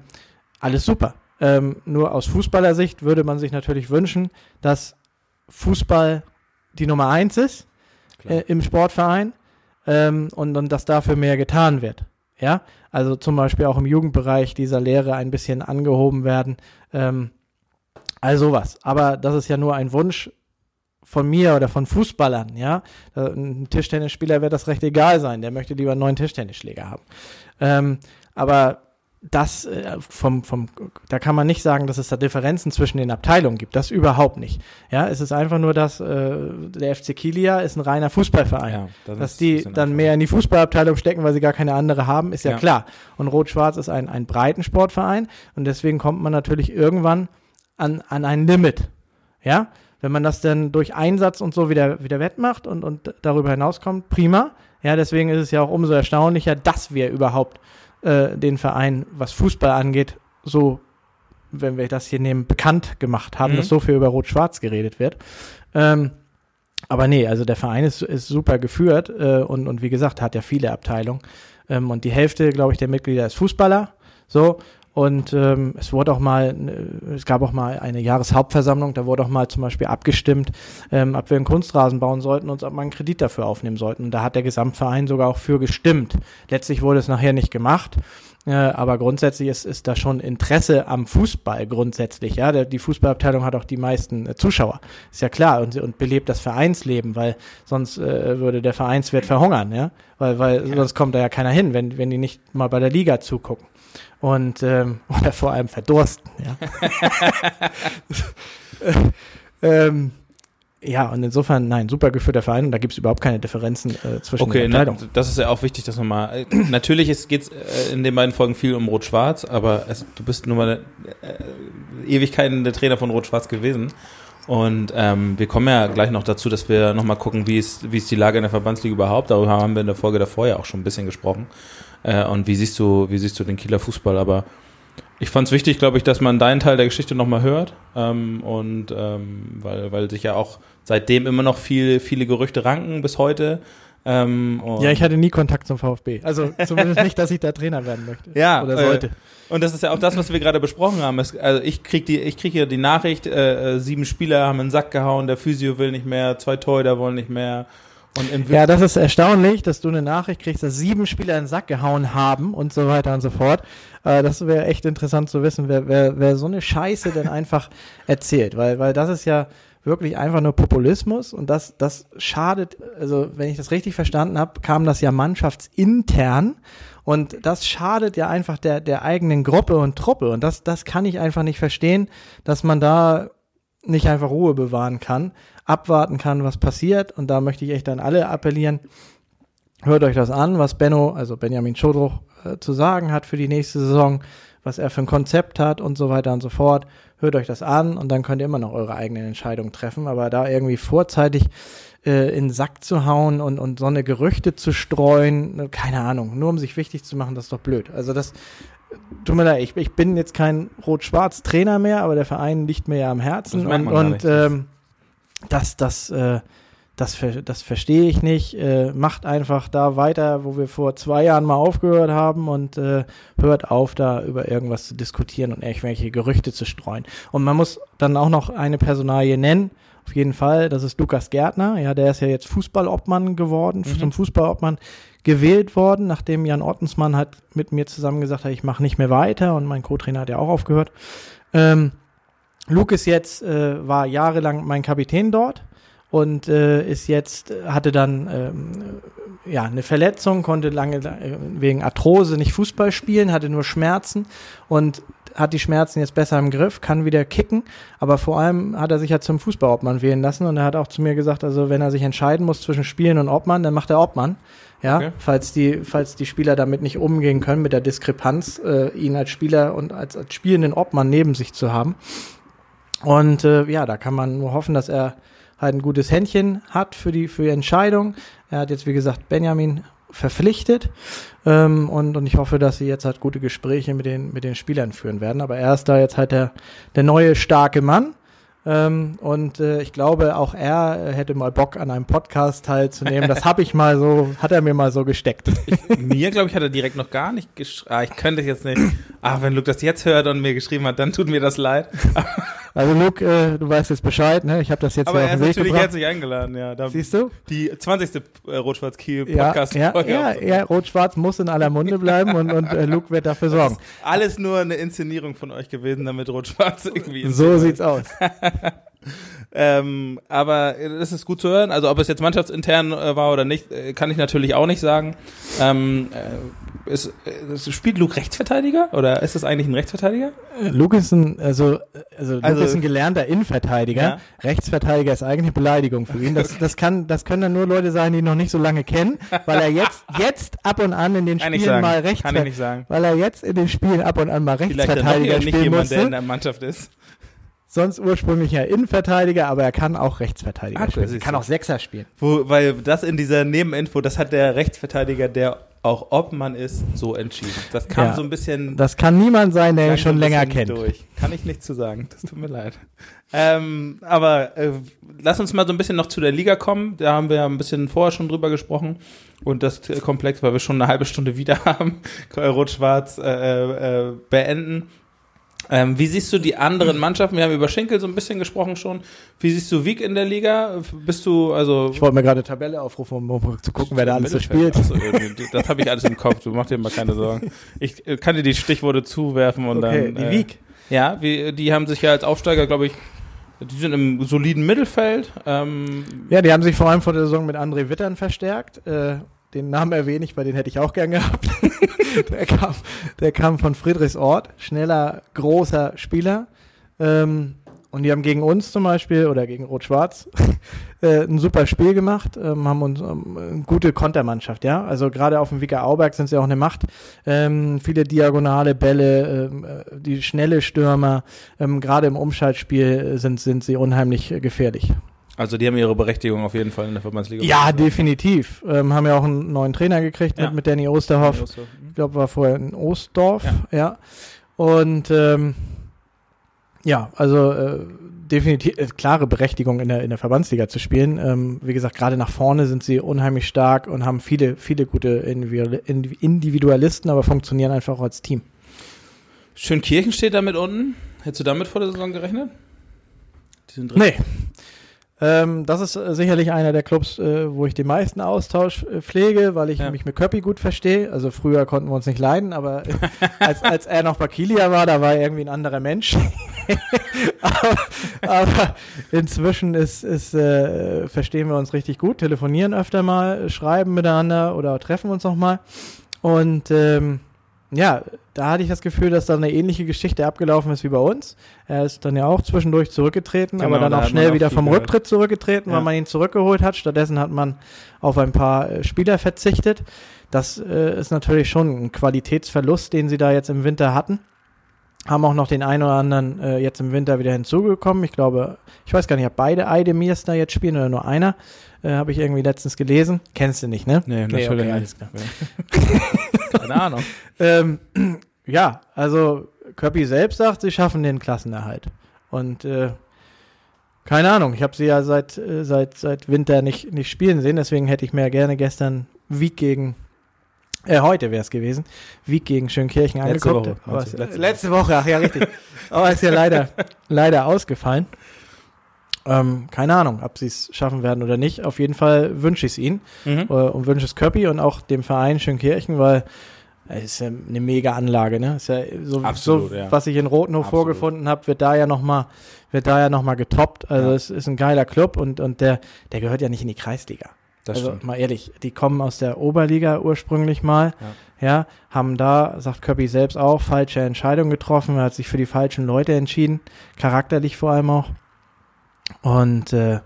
alles super. Ähm, nur aus Fußballersicht würde man sich natürlich wünschen, dass Fußball die Nummer eins ist äh, im Sportverein ähm, und, und dass dafür mehr getan wird. Ja, also zum Beispiel auch im Jugendbereich dieser Lehre ein bisschen angehoben werden. Ähm, all sowas. Aber das ist ja nur ein Wunsch von mir oder von Fußballern, ja. Äh, ein Tischtennisspieler wird das recht egal sein, der möchte lieber einen neuen Tischtennisschläger haben. Ähm, aber das äh, vom, vom, da kann man nicht sagen, dass es da Differenzen zwischen den Abteilungen gibt. Das überhaupt nicht. Ja, es ist einfach nur, dass äh, der FC Kilia ist ein reiner Fußballverein. Ja, das dass die dann mehr in die Fußballabteilung stecken, weil sie gar keine andere haben, ist ja, ja. klar. Und Rot-Schwarz ist ein, ein Breitensportverein und deswegen kommt man natürlich irgendwann an, an ein Limit. Ja, wenn man das dann durch Einsatz und so wieder, wieder wettmacht und, und darüber hinauskommt, prima. Ja, deswegen ist es ja auch umso erstaunlicher, dass wir überhaupt äh, den Verein, was Fußball angeht, so, wenn wir das hier nehmen, bekannt gemacht haben, mhm. dass so viel über Rot-Schwarz geredet wird. Ähm, aber nee, also der Verein ist, ist super geführt äh, und, und wie gesagt, hat ja viele Abteilungen. Ähm, und die Hälfte, glaube ich, der Mitglieder ist Fußballer. So, und ähm, es wurde auch mal, es gab auch mal eine Jahreshauptversammlung, da wurde auch mal zum Beispiel abgestimmt, ähm, ob wir einen Kunstrasen bauen sollten und ob wir einen Kredit dafür aufnehmen sollten. Und da hat der Gesamtverein sogar auch für gestimmt. Letztlich wurde es nachher nicht gemacht. Äh, aber grundsätzlich ist, ist da schon Interesse am Fußball grundsätzlich. Ja, die Fußballabteilung hat auch die meisten äh, Zuschauer, ist ja klar und, und belebt das Vereinsleben, weil sonst äh, würde der Vereinswert verhungern, ja, weil weil ja. sonst kommt da ja keiner hin, wenn wenn die nicht mal bei der Liga zugucken und ähm, oder vor allem verdursten. Ja. ähm, ja, und insofern, nein, super geführter Verein und da gibt es überhaupt keine Differenzen äh, zwischen okay, den Abteilungen. Okay, das ist ja auch wichtig, dass man mal. Äh, natürlich geht es äh, in den beiden Folgen viel um Rot-Schwarz, aber es, du bist nun mal äh, Ewigkeiten der Trainer von Rot-Schwarz gewesen. Und ähm, wir kommen ja gleich noch dazu, dass wir nochmal gucken, wie ist, wie ist die Lage in der Verbandsliga überhaupt. Darüber haben wir in der Folge davor ja auch schon ein bisschen gesprochen. Äh, und wie siehst du, wie siehst du den Kieler Fußball? Aber ich fand es wichtig, glaube ich, dass man deinen Teil der Geschichte nochmal hört. Ähm, und ähm, weil, weil sich ja auch seitdem immer noch viel, viele Gerüchte ranken bis heute. Ähm, ja, ich hatte nie Kontakt zum VfB. Also zumindest nicht, dass ich da Trainer werden möchte. Ja, oder sollte. Äh, und das ist ja auch das, was wir gerade besprochen haben. Es, also ich krieg die, ich krieg hier die Nachricht: äh, äh sieben Spieler haben in den Sack gehauen, der Physio will nicht mehr, zwei Torhüter wollen nicht mehr. ja, das ist erstaunlich, dass du eine Nachricht kriegst, dass sieben Spieler in den Sack gehauen haben und so weiter und so fort. Äh, das wäre echt interessant zu wissen, wer, wer, wer so eine Scheiße denn einfach erzählt, weil, weil das ist ja wirklich einfach nur Populismus und das, das schadet, also wenn ich das richtig verstanden habe, kam das ja mannschaftsintern und das schadet ja einfach der, der eigenen Gruppe und Truppe und das, das kann ich einfach nicht verstehen, dass man da nicht einfach Ruhe bewahren kann, abwarten kann, was passiert und da möchte ich echt an alle appellieren, hört euch das an, was Benno, also Benjamin Schodruch äh, zu sagen hat für die nächste Saison, was er für ein Konzept hat und so weiter und so fort hört euch das an und dann könnt ihr immer noch eure eigenen Entscheidungen treffen. Aber da irgendwie vorzeitig äh, in den Sack zu hauen und, und so eine Gerüchte zu streuen, ne, keine Ahnung, nur um sich wichtig zu machen, das ist doch blöd. Also das, tut mir leid, ich, ich bin jetzt kein Rot-Schwarz-Trainer mehr, aber der Verein liegt mir ja am Herzen und, und ähm, das, das, äh, das, das verstehe ich nicht. Äh, macht einfach da weiter, wo wir vor zwei Jahren mal aufgehört haben und äh, hört auf, da über irgendwas zu diskutieren und irgendwelche Gerüchte zu streuen. Und man muss dann auch noch eine Personalie nennen. Auf jeden Fall, das ist Lukas Gärtner. Ja, der ist ja jetzt Fußballobmann geworden, mhm. zum Fußballobmann gewählt worden, nachdem Jan Ottensmann hat mit mir zusammen gesagt hat, ich mache nicht mehr weiter und mein Co-Trainer hat ja auch aufgehört. Ähm, Luke ist jetzt, äh, war jahrelang mein Kapitän dort und äh, ist jetzt, hatte dann ähm, ja, eine Verletzung, konnte lange äh, wegen Arthrose nicht Fußball spielen, hatte nur Schmerzen und hat die Schmerzen jetzt besser im Griff, kann wieder kicken, aber vor allem hat er sich ja zum Fußballobmann wählen lassen und er hat auch zu mir gesagt, also wenn er sich entscheiden muss zwischen Spielen und Obmann, dann macht er Obmann. Ja, okay. falls die, falls die Spieler damit nicht umgehen können, mit der Diskrepanz, äh, ihn als Spieler und als, als spielenden Obmann neben sich zu haben. Und äh, ja, da kann man nur hoffen, dass er ein gutes Händchen hat für die, für die Entscheidung. Er hat jetzt, wie gesagt, Benjamin verpflichtet ähm, und, und ich hoffe, dass sie jetzt halt gute Gespräche mit den, mit den Spielern führen werden. Aber er ist da jetzt halt der, der neue starke Mann. Ähm, und äh, ich glaube, auch er hätte mal Bock an einem Podcast teilzunehmen. Das habe ich mal so, hat er mir mal so gesteckt. Ich, mir, glaube ich, hat er direkt noch gar nicht geschrieben. Ah, ich könnte jetzt nicht. Ah, wenn Luke das jetzt hört und mir geschrieben hat, dann tut mir das leid. Also Luke, äh, du weißt jetzt Bescheid, ne? Ich habe das jetzt Aber er ist natürlich gebracht. herzlich eingeladen, ja. Da Siehst du? Die 20. Äh, Rot-Schwarz-Kiel-Podcast. Ja, ja, ja, Rot-Schwarz muss in aller Munde bleiben und, und äh, Luke wird dafür sorgen. alles nur eine Inszenierung von euch gewesen, damit Rot-Schwarz irgendwie. So sieht's aus. ähm, aber das ist gut zu hören. Also ob es jetzt mannschaftsintern äh, war oder nicht, äh, kann ich natürlich auch nicht sagen. Ähm, äh, ist, ist, spielt Luke Rechtsverteidiger oder ist das eigentlich ein Rechtsverteidiger? Luke ist ein, also, also, Luke also, ist ein gelernter Innenverteidiger. Ja? Rechtsverteidiger ist eigentlich Beleidigung für ihn. Das, das kann, das können dann nur Leute sein, die ihn noch nicht so lange kennen, weil er jetzt, jetzt ab und an in den Spielen mal rechts, kann ich nicht sagen. weil er jetzt in den Spielen ab und an mal Rechtsverteidiger spielen nicht jemand, musste. der in der Mannschaft ist sonst ursprünglich ja Innenverteidiger, aber er kann auch Rechtsverteidiger Ach, spielen. Er kann auch Sechser spielen. Wo, weil das in dieser Nebeninfo, das hat der Rechtsverteidiger, der auch Obmann ist, so entschieden. Das kam ja, so ein bisschen. Das kann niemand sein, der ihn schon länger kennt. Durch. Kann ich nicht zu sagen. Das tut mir leid. Ähm, aber äh, lass uns mal so ein bisschen noch zu der Liga kommen. Da haben wir ja ein bisschen vorher schon drüber gesprochen. Und das Komplex, weil wir schon eine halbe Stunde wieder haben, Rot-Schwarz äh, äh, beenden. Ähm, wie siehst du die anderen Mannschaften? Wir haben über Schenkel so ein bisschen gesprochen schon. Wie siehst du Wieg in der Liga? Bist du also? Ich wollte mir gerade eine Tabelle aufrufen, um zu gucken, wer da alles so spielt. Achso, das habe ich alles im Kopf. Du mach dir mal keine Sorgen. Ich äh, kann dir die Stichworte zuwerfen und okay, dann. Die äh, Wieg. Ja, wie, die haben sich ja als Aufsteiger, glaube ich, die sind im soliden Mittelfeld. Ähm, ja, die haben sich vor allem vor der Saison mit André Wittern verstärkt. Äh, den Namen erwähne ich, weil den hätte ich auch gern gehabt. der, kam, der kam von Friedrichsort, schneller, großer Spieler. Ähm, Und die haben gegen uns zum Beispiel oder gegen Rot-Schwarz äh, ein super Spiel gemacht, ähm, haben uns ähm, eine gute Kontermannschaft, ja. Also gerade auf dem Wicker Auberg sind sie auch eine Macht. Ähm, viele diagonale Bälle, ähm, äh, die schnelle Stürmer, ähm, gerade im Umschaltspiel sind, sind sie unheimlich äh, gefährlich. Also die haben ihre Berechtigung auf jeden Fall in der Verbandsliga. Ja, definitiv. Ähm, haben ja auch einen neuen Trainer gekriegt Ja. mit, mit Danny Osterhoff. Osterhoff. Ich glaube, war vorher in Ostdorf, Ja. ja. Und ähm, ja, also äh, definitiv äh, klare Berechtigung in der, in der Verbandsliga zu spielen. Ähm, wie gesagt, gerade nach vorne sind sie unheimlich stark und haben viele, viele gute Individual- Indiv- Individualisten, aber funktionieren einfach auch als Team. Schönkirchen steht da mit unten. Hättest du damit vor der Saison gerechnet? Die sind drin. Nee. Ähm, das ist äh, sicherlich einer der Clubs, äh, wo ich den meisten Austausch äh, pflege, weil ich Ja. mich mit Köppi gut verstehe. Also früher konnten wir uns nicht leiden, aber äh, als, als er noch bei Kilia war, da war er irgendwie ein anderer Mensch. aber, aber inzwischen ist, ist, äh, verstehen wir uns richtig gut, telefonieren öfter mal, schreiben miteinander oder treffen uns noch mal. Und ähm, ja, da hatte ich das Gefühl, dass da eine ähnliche Geschichte abgelaufen ist wie bei uns. Er ist dann ja auch zwischendurch zurückgetreten, Genau, aber dann da auch schnell auch wieder vom. Rücktritt zurückgetreten, Ja. weil man ihn zurückgeholt hat. Stattdessen hat man auf ein paar äh, Spieler verzichtet. Das äh, ist natürlich schon ein Qualitätsverlust, den sie da jetzt im Winter hatten. Haben auch noch den einen oder anderen äh, jetzt im Winter wieder hinzugekommen. Ich glaube, ich weiß gar nicht, ob beide Eidemirs da jetzt spielen oder nur einer. Äh, Habe ich irgendwie letztens gelesen. Kennst du nicht, ne? Nee, Nee, natürlich okay, nicht. alles klar. Keine Ahnung. Ähm, ja, also Köppi selbst sagt, sie schaffen den Klassenerhalt. Und äh, keine Ahnung, ich habe sie ja seit, äh, seit, seit Winter nicht, nicht spielen sehen, deswegen hätte ich mir gerne gestern Wieg gegen, äh, heute wäre es gewesen, Wieg gegen Schönkirchen Letzte angeguckt. Woche, du? letzte, Letzte Woche. ach ja, richtig. Aber ist ja leider, leider ausgefallen. Ähm, keine Ahnung, ob sie es schaffen werden oder nicht. Auf jeden Fall wünsche ich es ihnen Mhm. äh, und wünsche es Köppi und auch dem Verein Schönkirchen, weil es ist ja eine mega Anlage, ne? Ist ja so, Absolut, so ja. was ich in Rotenhof Absolut. vorgefunden habe, wird da ja noch mal wird da ja noch mal getoppt. Also Ja. es ist ein geiler Club und und der der gehört ja nicht in die Kreisliga. Das also stimmt. mal ehrlich, die kommen aus der Oberliga ursprünglich mal, ja. haben da, sagt Köppi selbst auch, falsche Entscheidungen getroffen, er hat sich für die falschen Leute entschieden, charakterlich vor allem auch. Und äh,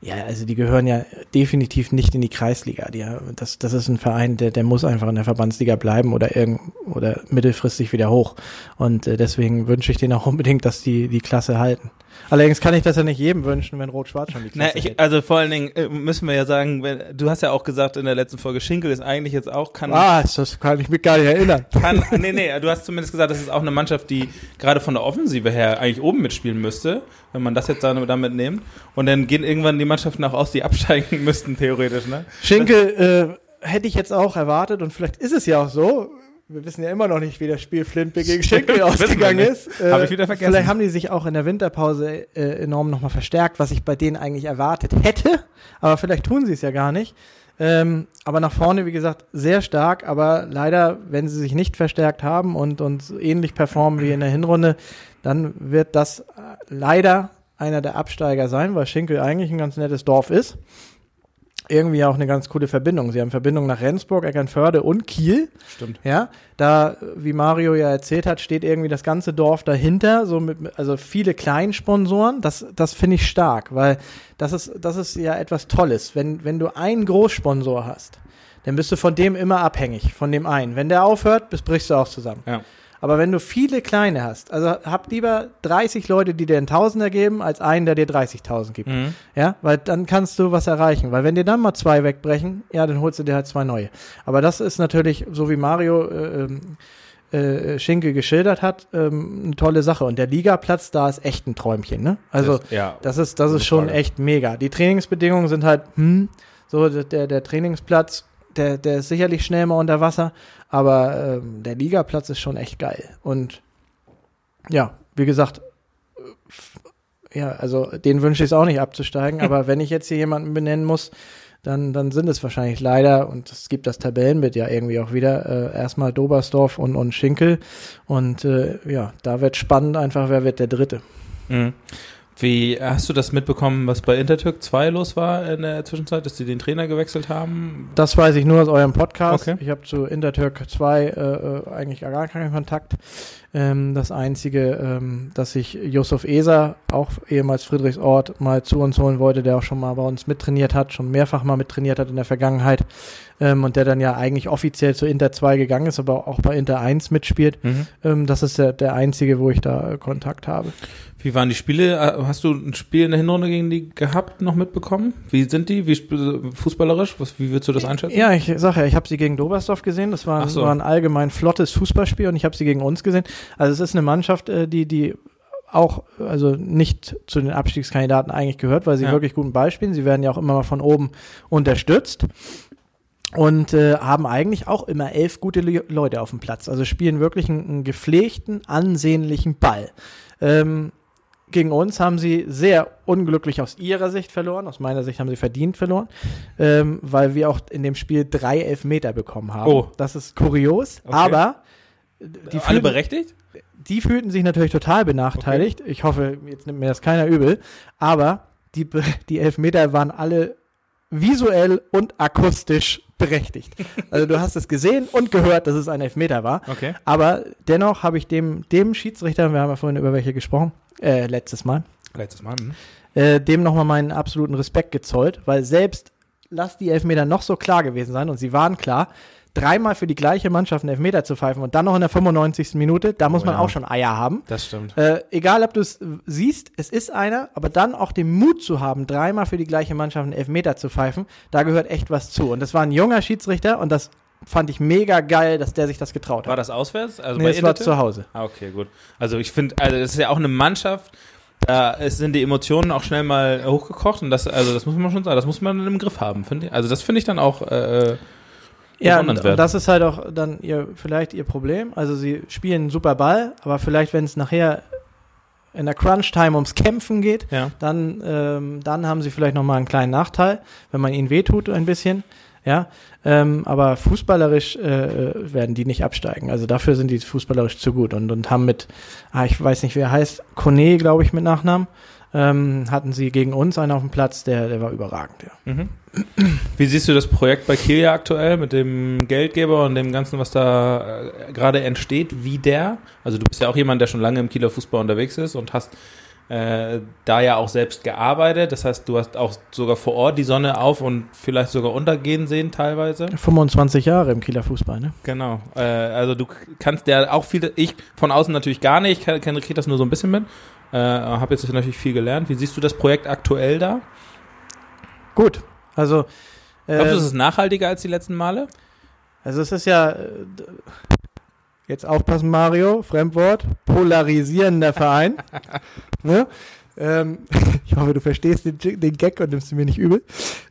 ja, also die gehören ja definitiv nicht in die Kreisliga. Die, das, das ist ein Verein, der, der muss einfach in der Verbandsliga bleiben oder irgend, oder mittelfristig wieder hoch. Und äh, deswegen wünsche ich denen auch unbedingt, dass die die Klasse halten. Allerdings kann ich das ja nicht jedem wünschen, wenn Rot-Schwarz schon die Na, Klasse ich, hält. also vor allen Dingen äh, müssen wir ja sagen, wenn, du hast ja auch gesagt in der letzten Folge, Schinkel ist eigentlich jetzt auch, kann, Ah, das kann ich mich gar nicht erinnern. kann nee, nee, du hast zumindest gesagt, das ist auch eine Mannschaft, die gerade von der Offensive her eigentlich oben mitspielen müsste, wenn man das jetzt dann damit nimmt. Und dann gehen irgendwann die Mannschaften auch aus, die absteigen müssten, theoretisch, ne? Schinkel äh, hätte ich jetzt auch erwartet und vielleicht ist es ja auch so. Wir wissen ja immer noch nicht, wie das Spiel Flintbeck gegen Schinkel ausgegangen ist. Äh, Hab ich wieder vergessen. Vielleicht haben die sich auch in der Winterpause äh, enorm nochmal verstärkt, was ich bei denen eigentlich erwartet hätte. Aber vielleicht tun sie es ja gar nicht. Ähm, aber nach vorne, wie gesagt, sehr stark. Aber leider, wenn sie sich nicht verstärkt haben und, und so ähnlich performen wie in der Hinrunde, dann wird das äh, leider einer der Absteiger sein, weil Schinkel eigentlich ein ganz nettes Dorf ist irgendwie auch eine ganz coole Verbindung. Sie haben Verbindung nach Rendsburg, Eckernförde und Kiel. Stimmt. Ja, da, wie Mario ja erzählt hat, steht irgendwie das ganze Dorf dahinter, so mit, also viele Kleinsponsoren. Das, das finde ich stark, weil das ist, das ist ja etwas Tolles. Wenn, wenn du einen Großsponsor hast, dann bist du von dem immer abhängig, von dem einen. Wenn der aufhört, bist, brichst du auch zusammen. Ja. Aber wenn du viele kleine hast, also hab lieber 30 Leute, die dir einen Tausender geben, als einen, der dir 30.000 gibt. Mhm. Ja, weil dann kannst du was erreichen. Weil wenn dir dann mal zwei wegbrechen, ja, dann holst du dir halt zwei neue. Aber das ist natürlich, so wie Mario äh, ähm, äh, Schinke geschildert hat, ähm, eine tolle Sache. Und der Ligaplatz da ist echt ein Träumchen, ne? Also Das- ja. das ist, das ist schon Frage. echt mega. Die Trainingsbedingungen sind halt, hm, so der, der Trainingsplatz, der, der ist sicherlich schnell mal unter Wasser, aber ähm, der Ligaplatz ist schon echt geil. Und ja, wie gesagt, äh, ja, also den wünsche ich es auch nicht abzusteigen, aber wenn ich jetzt hier jemanden benennen muss, dann, dann sind es wahrscheinlich leider, und es gibt das Tabellenbild ja irgendwie auch wieder, äh, erstmal Dobersdorf und, und Schinkel. Und äh, ja, da wird spannend einfach, wer wird der Dritte. Mhm. Wie hast du das mitbekommen, was bei Intertürk 2 los war in der Zwischenzeit, dass sie den Trainer gewechselt haben? Das weiß ich nur aus eurem Podcast. Okay. Ich habe zu Intertürk 2 äh, äh, eigentlich gar keinen Kontakt. Ähm, das Einzige, ähm, dass sich Josef Eser, auch ehemals Friedrichsort, mal zu uns holen wollte, der auch schon mal bei uns mittrainiert hat, schon mehrfach mal mittrainiert hat in der Vergangenheit ähm, und der dann ja eigentlich offiziell zu Inter 2 gegangen ist, aber auch bei Inter 1 mitspielt. Mhm. Ähm, das ist der, der einzige, wo ich da äh, Kontakt habe. Wie waren die Spiele? Äh, Hast du ein Spiel in der Hinrunde gegen die gehabt, noch mitbekommen? Wie sind die? Wie fußballerisch? Was, wie würdest du das einschätzen? Ja, ich sage ja, ich habe sie gegen Dobersdorf gesehen. Das war, so. war ein allgemein flottes Fußballspiel und ich habe sie gegen uns gesehen. Also es ist eine Mannschaft, äh, die, die auch, also nicht zu den Abstiegskandidaten eigentlich gehört, weil sie Ja. wirklich guten Ball spielen. Sie werden ja auch immer mal von oben unterstützt. Und äh, haben eigentlich auch immer elf gute Le Leute auf dem Platz. Also spielen wirklich einen, einen gepflegten, ansehnlichen Ball. Ähm, gegen uns haben sie sehr unglücklich aus ihrer Sicht verloren. Aus meiner Sicht haben sie verdient verloren, ähm, weil wir auch in dem Spiel drei Elfmeter bekommen haben. Oh. Das ist kurios, Okay. aber die Alle fühlten, berechtigt? die fühlten sich natürlich total benachteiligt. Ich hoffe, jetzt nimmt mir das keiner übel. Aber die, die Elfmeter waren alle visuell und akustisch berechtigt. Also du hast es gesehen und gehört, dass es ein Elfmeter war. Okay. Aber dennoch habe ich dem, dem Schiedsrichter, wir haben ja vorhin über welche gesprochen, äh, letztes Mal, Letztes Mal. hm? äh, dem nochmal meinen absoluten Respekt gezollt, weil selbst, lass die Elfmeter noch so klar gewesen sein und sie waren klar, dreimal für die gleiche Mannschaft einen Elfmeter zu pfeifen und dann noch in der 95. Minute, da muss Oh man ja. auch schon Eier haben. Das stimmt. Äh, egal, ob du es siehst, es ist einer, aber dann auch den Mut zu haben, dreimal für die gleiche Mannschaft einen Elfmeter zu pfeifen, da gehört echt was zu. Und das war ein junger Schiedsrichter und das fand ich mega geil, dass der sich das getraut War hat. das auswärts? Also nee, bei es war zu Hause. Ah, okay, gut. Also ich finde, also das ist ja auch eine Mannschaft, da es sind die Emotionen auch schnell mal hochgekocht und das, also das muss man schon sagen, das muss man im Griff haben, finde ich. Also das finde ich dann auch äh, Ja, und, das ist halt auch dann ihr, vielleicht ihr Problem. Also sie spielen super Ball, aber vielleicht, wenn es nachher in der Crunch-Time ums Kämpfen geht, ja. dann, ähm, dann haben sie vielleicht nochmal einen kleinen Nachteil, wenn man ihnen wehtut ein bisschen. Ja, ähm, aber fußballerisch äh, äh, werden die nicht absteigen. Also dafür sind die fußballerisch zu gut und, und haben mit, ah, ich weiß nicht, wer er heißt, Kone, glaube ich, mit Nachnamen, ähm, hatten sie gegen uns einen auf dem Platz, der, der war überragend, ja. Mhm. Wie siehst du das Projekt bei Kilia aktuell mit dem Geldgeber und dem Ganzen, was da äh, gerade entsteht, wie der? Also du bist ja auch jemand, der schon lange im Kieler Fußball unterwegs ist und hast äh, da ja auch selbst gearbeitet. Das heißt, du hast auch sogar vor Ort die Sonne auf und vielleicht sogar untergehen sehen teilweise. 25 Jahre im Kieler Fußball, ne? Genau. Äh, also du kannst ja auch viel, ich von außen natürlich gar nicht, ich kenne krieg das nur so ein bisschen mit. Äh, habe jetzt natürlich viel gelernt. Wie siehst du das Projekt aktuell da? Gut, also Glaubst du, äh, es ist nachhaltiger als die letzten Male? Also es ist ja, äh, jetzt aufpassen Mario, Fremdwort, polarisierender Verein. ne? ähm, ich hoffe, du verstehst den, den Gag und nimmst ihn mir nicht übel.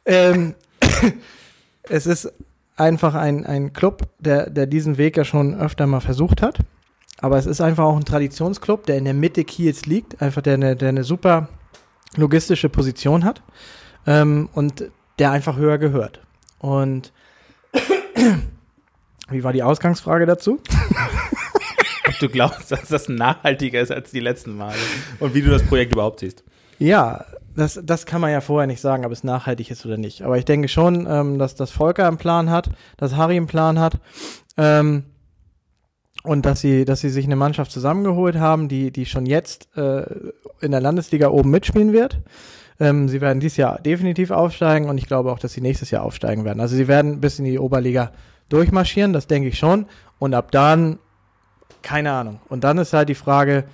Ähm, es ist einfach ein, ein Club, der, der diesen Weg ja schon öfter mal versucht hat. Aber es ist einfach auch ein Traditionsclub, der in der Mitte Kiels liegt, einfach der eine, der eine super logistische Position hat ähm, und der einfach höher gehört. Und wie war die Ausgangsfrage dazu? Ob du glaubst, dass das nachhaltiger ist als die letzten Male und wie du das Projekt überhaupt siehst. Ja, das, das kann man ja vorher nicht sagen, ob es nachhaltig ist oder nicht. Aber ich denke schon, ähm, dass das Volker einen Plan hat, dass Harry einen Plan hat ähm, und dass sie, dass sie sich eine Mannschaft zusammengeholt haben, die, die schon jetzt äh, in der Landesliga oben mitspielen wird. Ähm, sie werden dieses Jahr definitiv aufsteigen und ich glaube auch, dass sie nächstes Jahr aufsteigen werden. Also sie werden bis in die Oberliga durchmarschieren, das denke ich schon. Und ab dann, keine Ahnung. Und dann ist halt die Frage,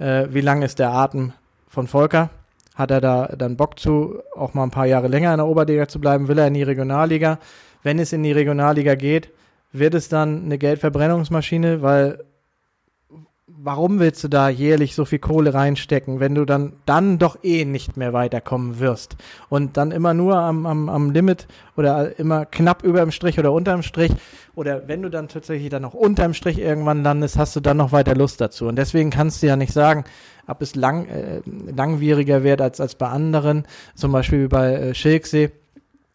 äh, wie lang ist der Atem von Volker? Hat er da dann Bock zu, auch mal ein paar Jahre länger in der Oberliga zu bleiben? Will er in die Regionalliga? Wenn es in die Regionalliga geht, wird es dann eine Geldverbrennungsmaschine, weil warum willst du da jährlich so viel Kohle reinstecken, wenn du dann, dann doch eh nicht mehr weiterkommen wirst? Und dann immer nur am, am, am Limit oder immer knapp über dem Strich oder unterm Strich? Oder wenn du dann tatsächlich dann noch unterm Strich irgendwann landest, hast du dann noch weiter Lust dazu? Und deswegen kannst du ja nicht sagen, ob es lang, äh, langwieriger wird als, als bei anderen, zum Beispiel wie bei äh, Schilksee,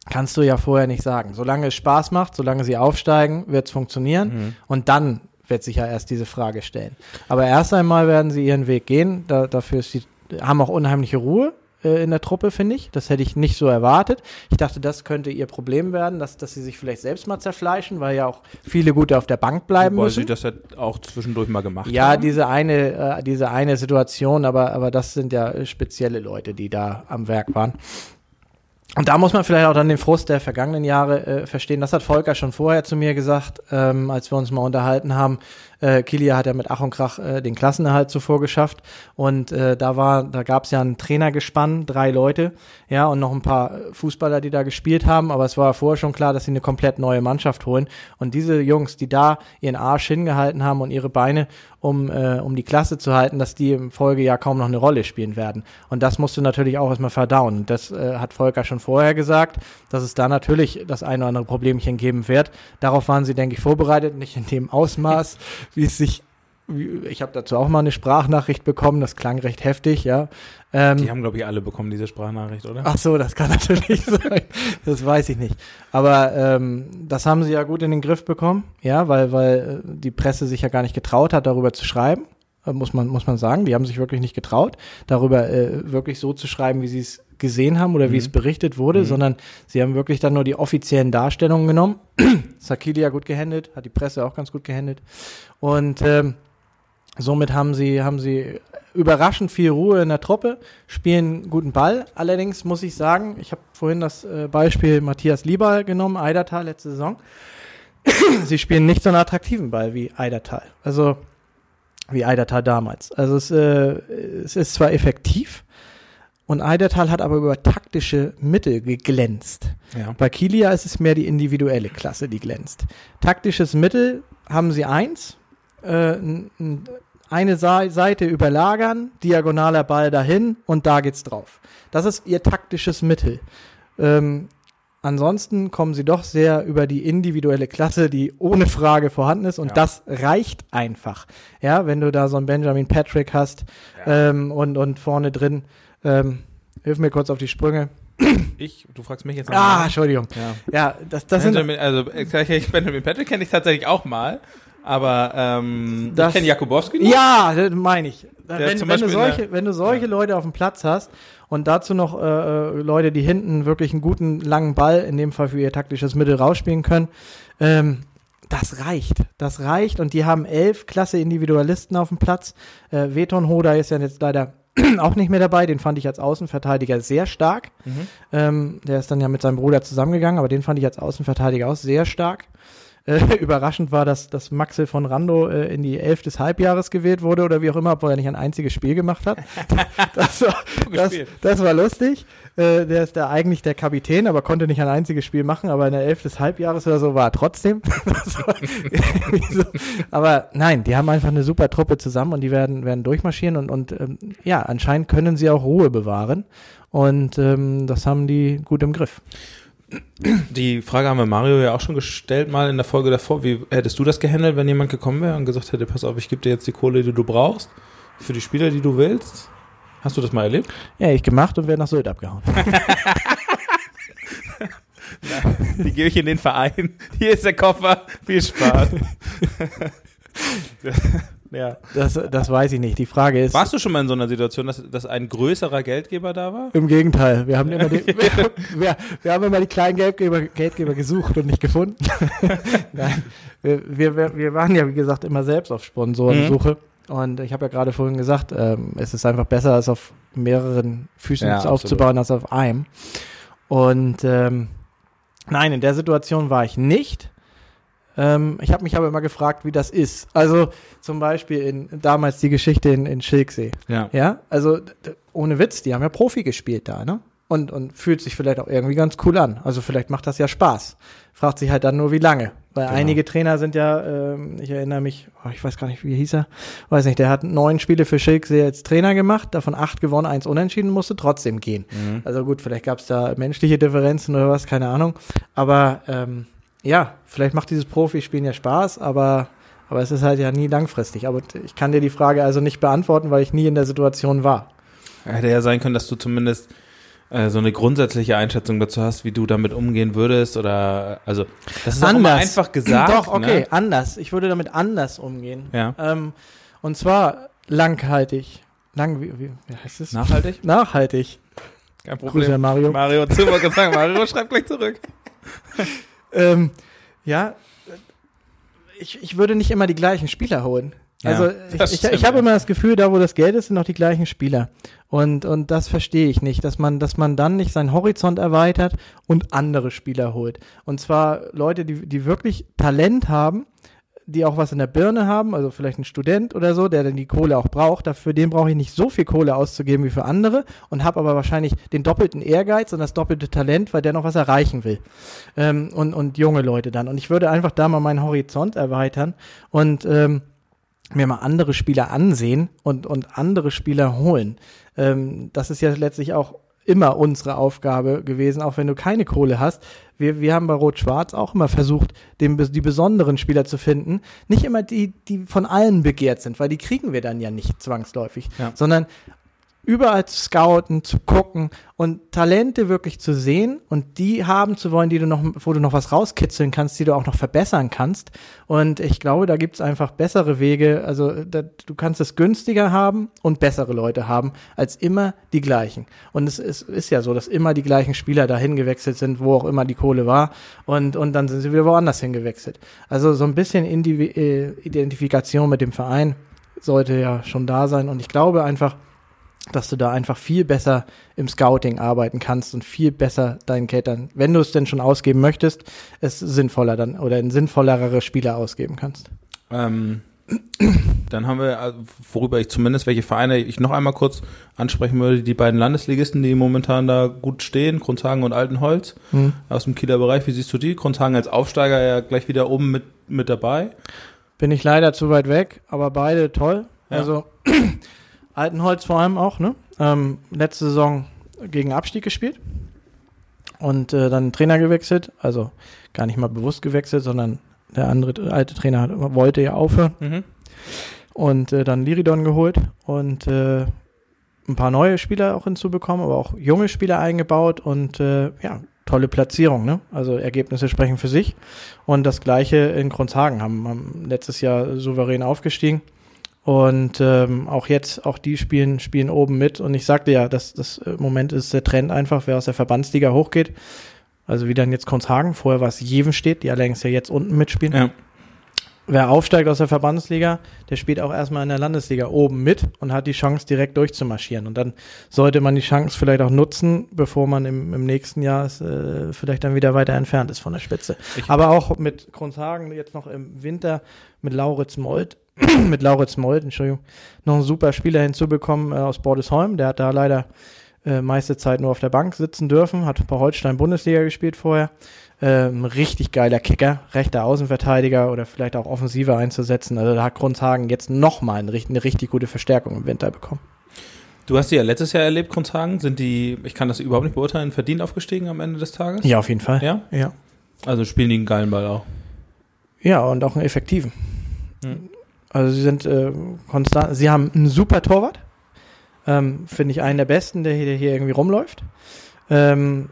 kannst du ja vorher nicht sagen. Solange es Spaß macht, solange sie aufsteigen, wird es funktionieren. Mhm. und dann wird sich ja erst diese Frage stellen. Aber erst einmal werden sie ihren Weg gehen. Da, dafür ist die haben auch unheimliche Ruhe äh, in der Truppe, finde ich. Das hätte ich nicht so erwartet. Ich dachte, das könnte ihr Problem werden, dass, dass sie sich vielleicht selbst mal zerfleischen, weil ja auch viele gute auf der Bank bleiben Wobei müssen. sie das ja auch zwischendurch mal gemacht Ja, haben. diese eine, äh, diese eine Situation, aber, aber das sind ja spezielle Leute, die da am Werk waren. Und da muss man vielleicht auch dann den Frust der vergangenen Jahre äh, verstehen. Das hat Volker schon vorher zu mir gesagt, ähm, als wir uns mal unterhalten haben. Äh, Kilia hat ja mit Ach und Krach äh, den Klassenerhalt zuvor geschafft. Und äh, da war, da gab es ja ein Trainergespann, drei Leute, ja, und noch ein paar Fußballer, die da gespielt haben. Aber es war vorher schon klar, dass sie eine komplett neue Mannschaft holen. Und diese Jungs, die da ihren Arsch hingehalten haben und ihre Beine, um, äh, um die Klasse zu halten, dass die im Folgejahr kaum noch eine Rolle spielen werden. Und das musst du natürlich auch erstmal verdauen. Das äh, hat Volker schon vorher gesagt, dass es da natürlich das eine oder andere Problemchen geben wird. Darauf waren sie, denke ich, vorbereitet, nicht in dem Ausmaß, wie es sich ich habe dazu auch mal eine Sprachnachricht bekommen, das klang recht heftig, ja. Ähm, Die haben, glaube ich, alle bekommen, diese Sprachnachricht, oder? Ach so, das kann natürlich sein. Das weiß ich nicht. Aber ähm, das haben sie ja gut in den Griff bekommen, ja, weil, weil äh, die Presse sich ja gar nicht getraut hat, darüber zu schreiben. Äh, Muss man, muss man sagen. Die haben sich wirklich nicht getraut, darüber äh, wirklich so zu schreiben, wie sie es gesehen haben oder wie es berichtet wurde, sondern sie haben wirklich dann nur die offiziellen Darstellungen genommen. Sakili ja gut gehandelt, hat die Presse auch ganz gut gehandelt. Und ähm, Somit haben sie, haben sie überraschend viel Ruhe in der Truppe, spielen guten Ball. Allerdings muss ich sagen, ich habe vorhin das äh, Beispiel Matthias Lieber genommen, Eidertal letzte Saison. sie spielen nicht so einen attraktiven Ball wie Eidertal. Also wie Eidertal damals. Also es, äh, es ist zwar effektiv und Eidertal hat aber über taktische Mittel geglänzt. Ja. Bei Kilia ist es mehr die individuelle Klasse, die glänzt. Taktisches Mittel haben sie eins, äh, eine Seite überlagern, diagonaler Ball dahin und da geht's drauf. Das ist ihr taktisches Mittel. Ähm, ansonsten kommen sie doch sehr über die individuelle Klasse, die ohne Frage vorhanden ist und Ja. das reicht einfach. Ja, wenn du da so einen Benjamin Patrick hast ähm, und, und vorne drin, ähm, hilf mir kurz auf die Sprünge. Ich, du fragst mich jetzt Ah, nochmal. Entschuldigung. ja. Ja, das, das sind Benjamin, also äh, Benjamin Patrick kenne ich tatsächlich auch mal, aber ähm, Das- ich kenne Jakubowski noch. Ja, meine ich. Wenn, wenn, du solche, wenn du solche Leute auf dem Platz hast und dazu noch äh, äh, Leute, die hinten wirklich einen guten langen Ball, in dem Fall für ihr taktisches Mittel rausspielen können, ähm, das reicht. Das reicht und die haben elf klasse Individualisten auf dem Platz. Äh, Veton Hoda ist ja jetzt leider auch nicht mehr dabei. Den fand ich als Außenverteidiger sehr stark. Mhm. Ähm, der ist dann ja mit seinem Bruder zusammengegangen, aber den fand ich als Außenverteidiger auch sehr stark. Äh, überraschend war, dass, dass Maxel von Rando äh, in die Elf des Halbjahres gewählt wurde oder wie auch immer, obwohl er nicht ein einziges Spiel gemacht hat. Das war, das, das war lustig. Äh, der ist da eigentlich der Kapitän, aber konnte nicht ein einziges Spiel machen, aber in der Elf des Halbjahres oder so war er trotzdem. War so. Aber nein, die haben einfach eine super Truppe zusammen und die werden, werden durchmarschieren und, und ähm, ja, anscheinend können sie auch Ruhe bewahren. Und ähm, das haben die gut im Griff. Die Frage haben wir Mario ja auch schon gestellt, mal in der Folge davor. Wie hättest du das gehandelt, wenn jemand gekommen wäre und gesagt hätte, pass auf, ich gebe dir jetzt die Kohle, die du brauchst, für die Spieler, die du willst? Hast du das mal erlebt? Ja, ich gemacht und werde nach Sylt abgehauen. Die gebe ich in den Verein. Hier ist der Koffer. Viel Spaß. ja. Das, das weiß ich nicht. Die Frage ist. Warst du schon mal in so einer Situation, dass, dass ein größerer Geldgeber da war? Im Gegenteil, wir haben immer die, wir, wir, wir haben immer die kleinen Geldgeber, Geldgeber gesucht und nicht gefunden. Nein, wir, wir, wir- waren ja wie gesagt immer selbst auf Sponsorensuche und ich habe ja gerade vorhin gesagt, ähm, es ist einfach besser, als auf mehreren Füßen Ja, absolut. aufzubauen als auf einem. Und ähm, nein, in der Situation war ich nicht. Ähm, ich habe mich aber immer gefragt, wie das ist. Also zum Beispiel in damals die Geschichte in, in Schilksee. Ja. Ja, also ohne Witz, die haben ja Profi gespielt da, ne? Und, und fühlt sich vielleicht auch irgendwie ganz cool an. Also vielleicht macht das ja Spaß. Fragt sich halt dann nur, wie lange. Weil Genau. einige Trainer sind ja, ähm, ich erinnere mich, oh, ich weiß gar nicht, wie hieß er, weiß nicht, der hat neun Spiele für Schilksee als Trainer gemacht, davon acht gewonnen, eins unentschieden, musste trotzdem gehen. Mhm. Also gut, vielleicht gab es da menschliche Differenzen oder was, keine Ahnung. Aber ähm, ja, vielleicht macht dieses Profispielen ja Spaß, aber, aber es ist halt ja nie langfristig. Aber ich kann dir die Frage also nicht beantworten, weil ich nie in der Situation war. Hätte ja sein können, dass du zumindest äh, so eine grundsätzliche Einschätzung dazu hast, wie du damit umgehen würdest oder also das ist immer einfach gesagt. Doch, okay, Ne? anders. Ich würde damit anders umgehen. Ja. Ähm, und zwar langhaltig lang, wie, wie, wie heißt es? Nachhaltig? Nachhaltig. Kein Grüße an Mario. Mario zu, wollte gerade sagen, Mario schreibt gleich zurück. Ähm, ja, ich, ich würde nicht immer die gleichen Spieler holen. Ja, Also das ich, ich, ich habe ja. immer das Gefühl, da wo das Geld ist, sind auch die gleichen Spieler. Und, und das verstehe ich nicht, dass man, dass man dann nicht seinen Horizont erweitert und andere Spieler holt. Und zwar Leute, die, die wirklich Talent haben, die auch was in der Birne haben, also vielleicht ein Student oder so, der dann die Kohle auch braucht. Dafür den brauche ich nicht so viel Kohle auszugeben wie für andere und habe aber wahrscheinlich den doppelten Ehrgeiz und das doppelte Talent, weil der noch was erreichen will. Ähm, und, und junge Leute dann. Und ich würde einfach da mal meinen Horizont erweitern und ähm, mir mal andere Spieler ansehen und, und andere Spieler holen. Ähm, das ist ja letztlich auch immer unsere Aufgabe gewesen, auch wenn du keine Kohle hast. Wir, wir haben bei Rot-Schwarz auch immer versucht, den, die besonderen Spieler zu finden. Nicht immer die, die von allen begehrt sind, weil die kriegen wir dann ja nicht zwangsläufig, Ja. sondern überall zu scouten, zu gucken und Talente wirklich zu sehen und die haben zu wollen, die du noch, wo du noch was rauskitzeln kannst, die du auch noch verbessern kannst. Und ich glaube, da gibt's einfach bessere Wege. Also da, du kannst es günstiger haben und bessere Leute haben, als immer die gleichen. Und es ist, ist ja so, dass immer die gleichen Spieler dahin gewechselt sind, wo auch immer die Kohle war. Und, und dann sind sie wieder woanders hingewechselt. Also so ein bisschen Indivi äh, Identifikation mit dem Verein sollte ja schon da sein. Und ich glaube einfach, dass du da einfach viel besser im Scouting arbeiten kannst und viel besser deinen Catern, wenn du es denn schon ausgeben möchtest, es sinnvoller dann oder in sinnvollere Spieler ausgeben kannst. Ähm, dann haben wir, also, worüber ich zumindest, welche Vereine ich noch einmal kurz ansprechen würde, die beiden Landesligisten, die momentan da gut stehen, Grundhagen und Altenholz Hm. aus dem Kieler Bereich. Wie siehst du die? Grundhagen als Aufsteiger ja gleich wieder oben mit, mit dabei. Bin ich leider zu weit weg, aber beide toll. Ja. Also Altenholz vor allem auch, ne? Ähm, letzte Saison gegen Abstieg gespielt und äh, dann Trainer gewechselt, also gar nicht mal bewusst gewechselt, sondern der andere alte Trainer hat, wollte ja aufhören Mhm. und äh, dann Liridon geholt und äh, ein paar neue Spieler auch hinzubekommen, aber auch junge Spieler eingebaut und äh, ja, tolle Platzierung, ne? Also Ergebnisse sprechen für sich. Und das gleiche in Kronshagen haben, haben letztes Jahr souverän aufgestiegen. Und ähm, auch jetzt, auch die spielen, spielen oben mit. Und ich sagte ja, dass das im Moment ist der Trend einfach, wer aus der Verbandsliga hochgeht. Also wie dann jetzt Kronshagen, vorher war es Jevenstedt, die allerdings ja jetzt unten mitspielen. Ja. Wer aufsteigt aus der Verbandsliga, der spielt auch erstmal in der Landesliga oben mit und hat die Chance, direkt durchzumarschieren. Und dann sollte man die Chance vielleicht auch nutzen, bevor man im, im nächsten Jahr äh, vielleicht dann wieder weiter entfernt ist von der Spitze. Ich- Aber auch mit Kronshagen jetzt noch im Winter mit Lauritz Molt, mit Lauritz Molt, Entschuldigung, noch einen super Spieler hinzubekommen äh, aus Bordesholm. Der hat da leider äh, meiste Zeit nur auf der Bank sitzen dürfen, hat bei Holstein Bundesliga gespielt vorher. Ähm, richtig geiler Kicker, rechter Außenverteidiger oder vielleicht auch Offensive einzusetzen. Also da hat Grundhagen jetzt nochmal eine, eine richtig gute Verstärkung im Winter bekommen. Du hast die ja letztes Jahr erlebt, Grundhagen. Sind die, ich kann das überhaupt nicht beurteilen, verdient aufgestiegen am Ende des Tages? Ja, auf jeden Fall. Ja? Ja, Also spielen die einen geilen Ball auch. ja und auch einen effektiven. Hm. Also sie sind äh, konstant, sie haben einen super Torwart. Ähm, Finde ich einen der besten, der hier, der hier irgendwie rumläuft. Ähm,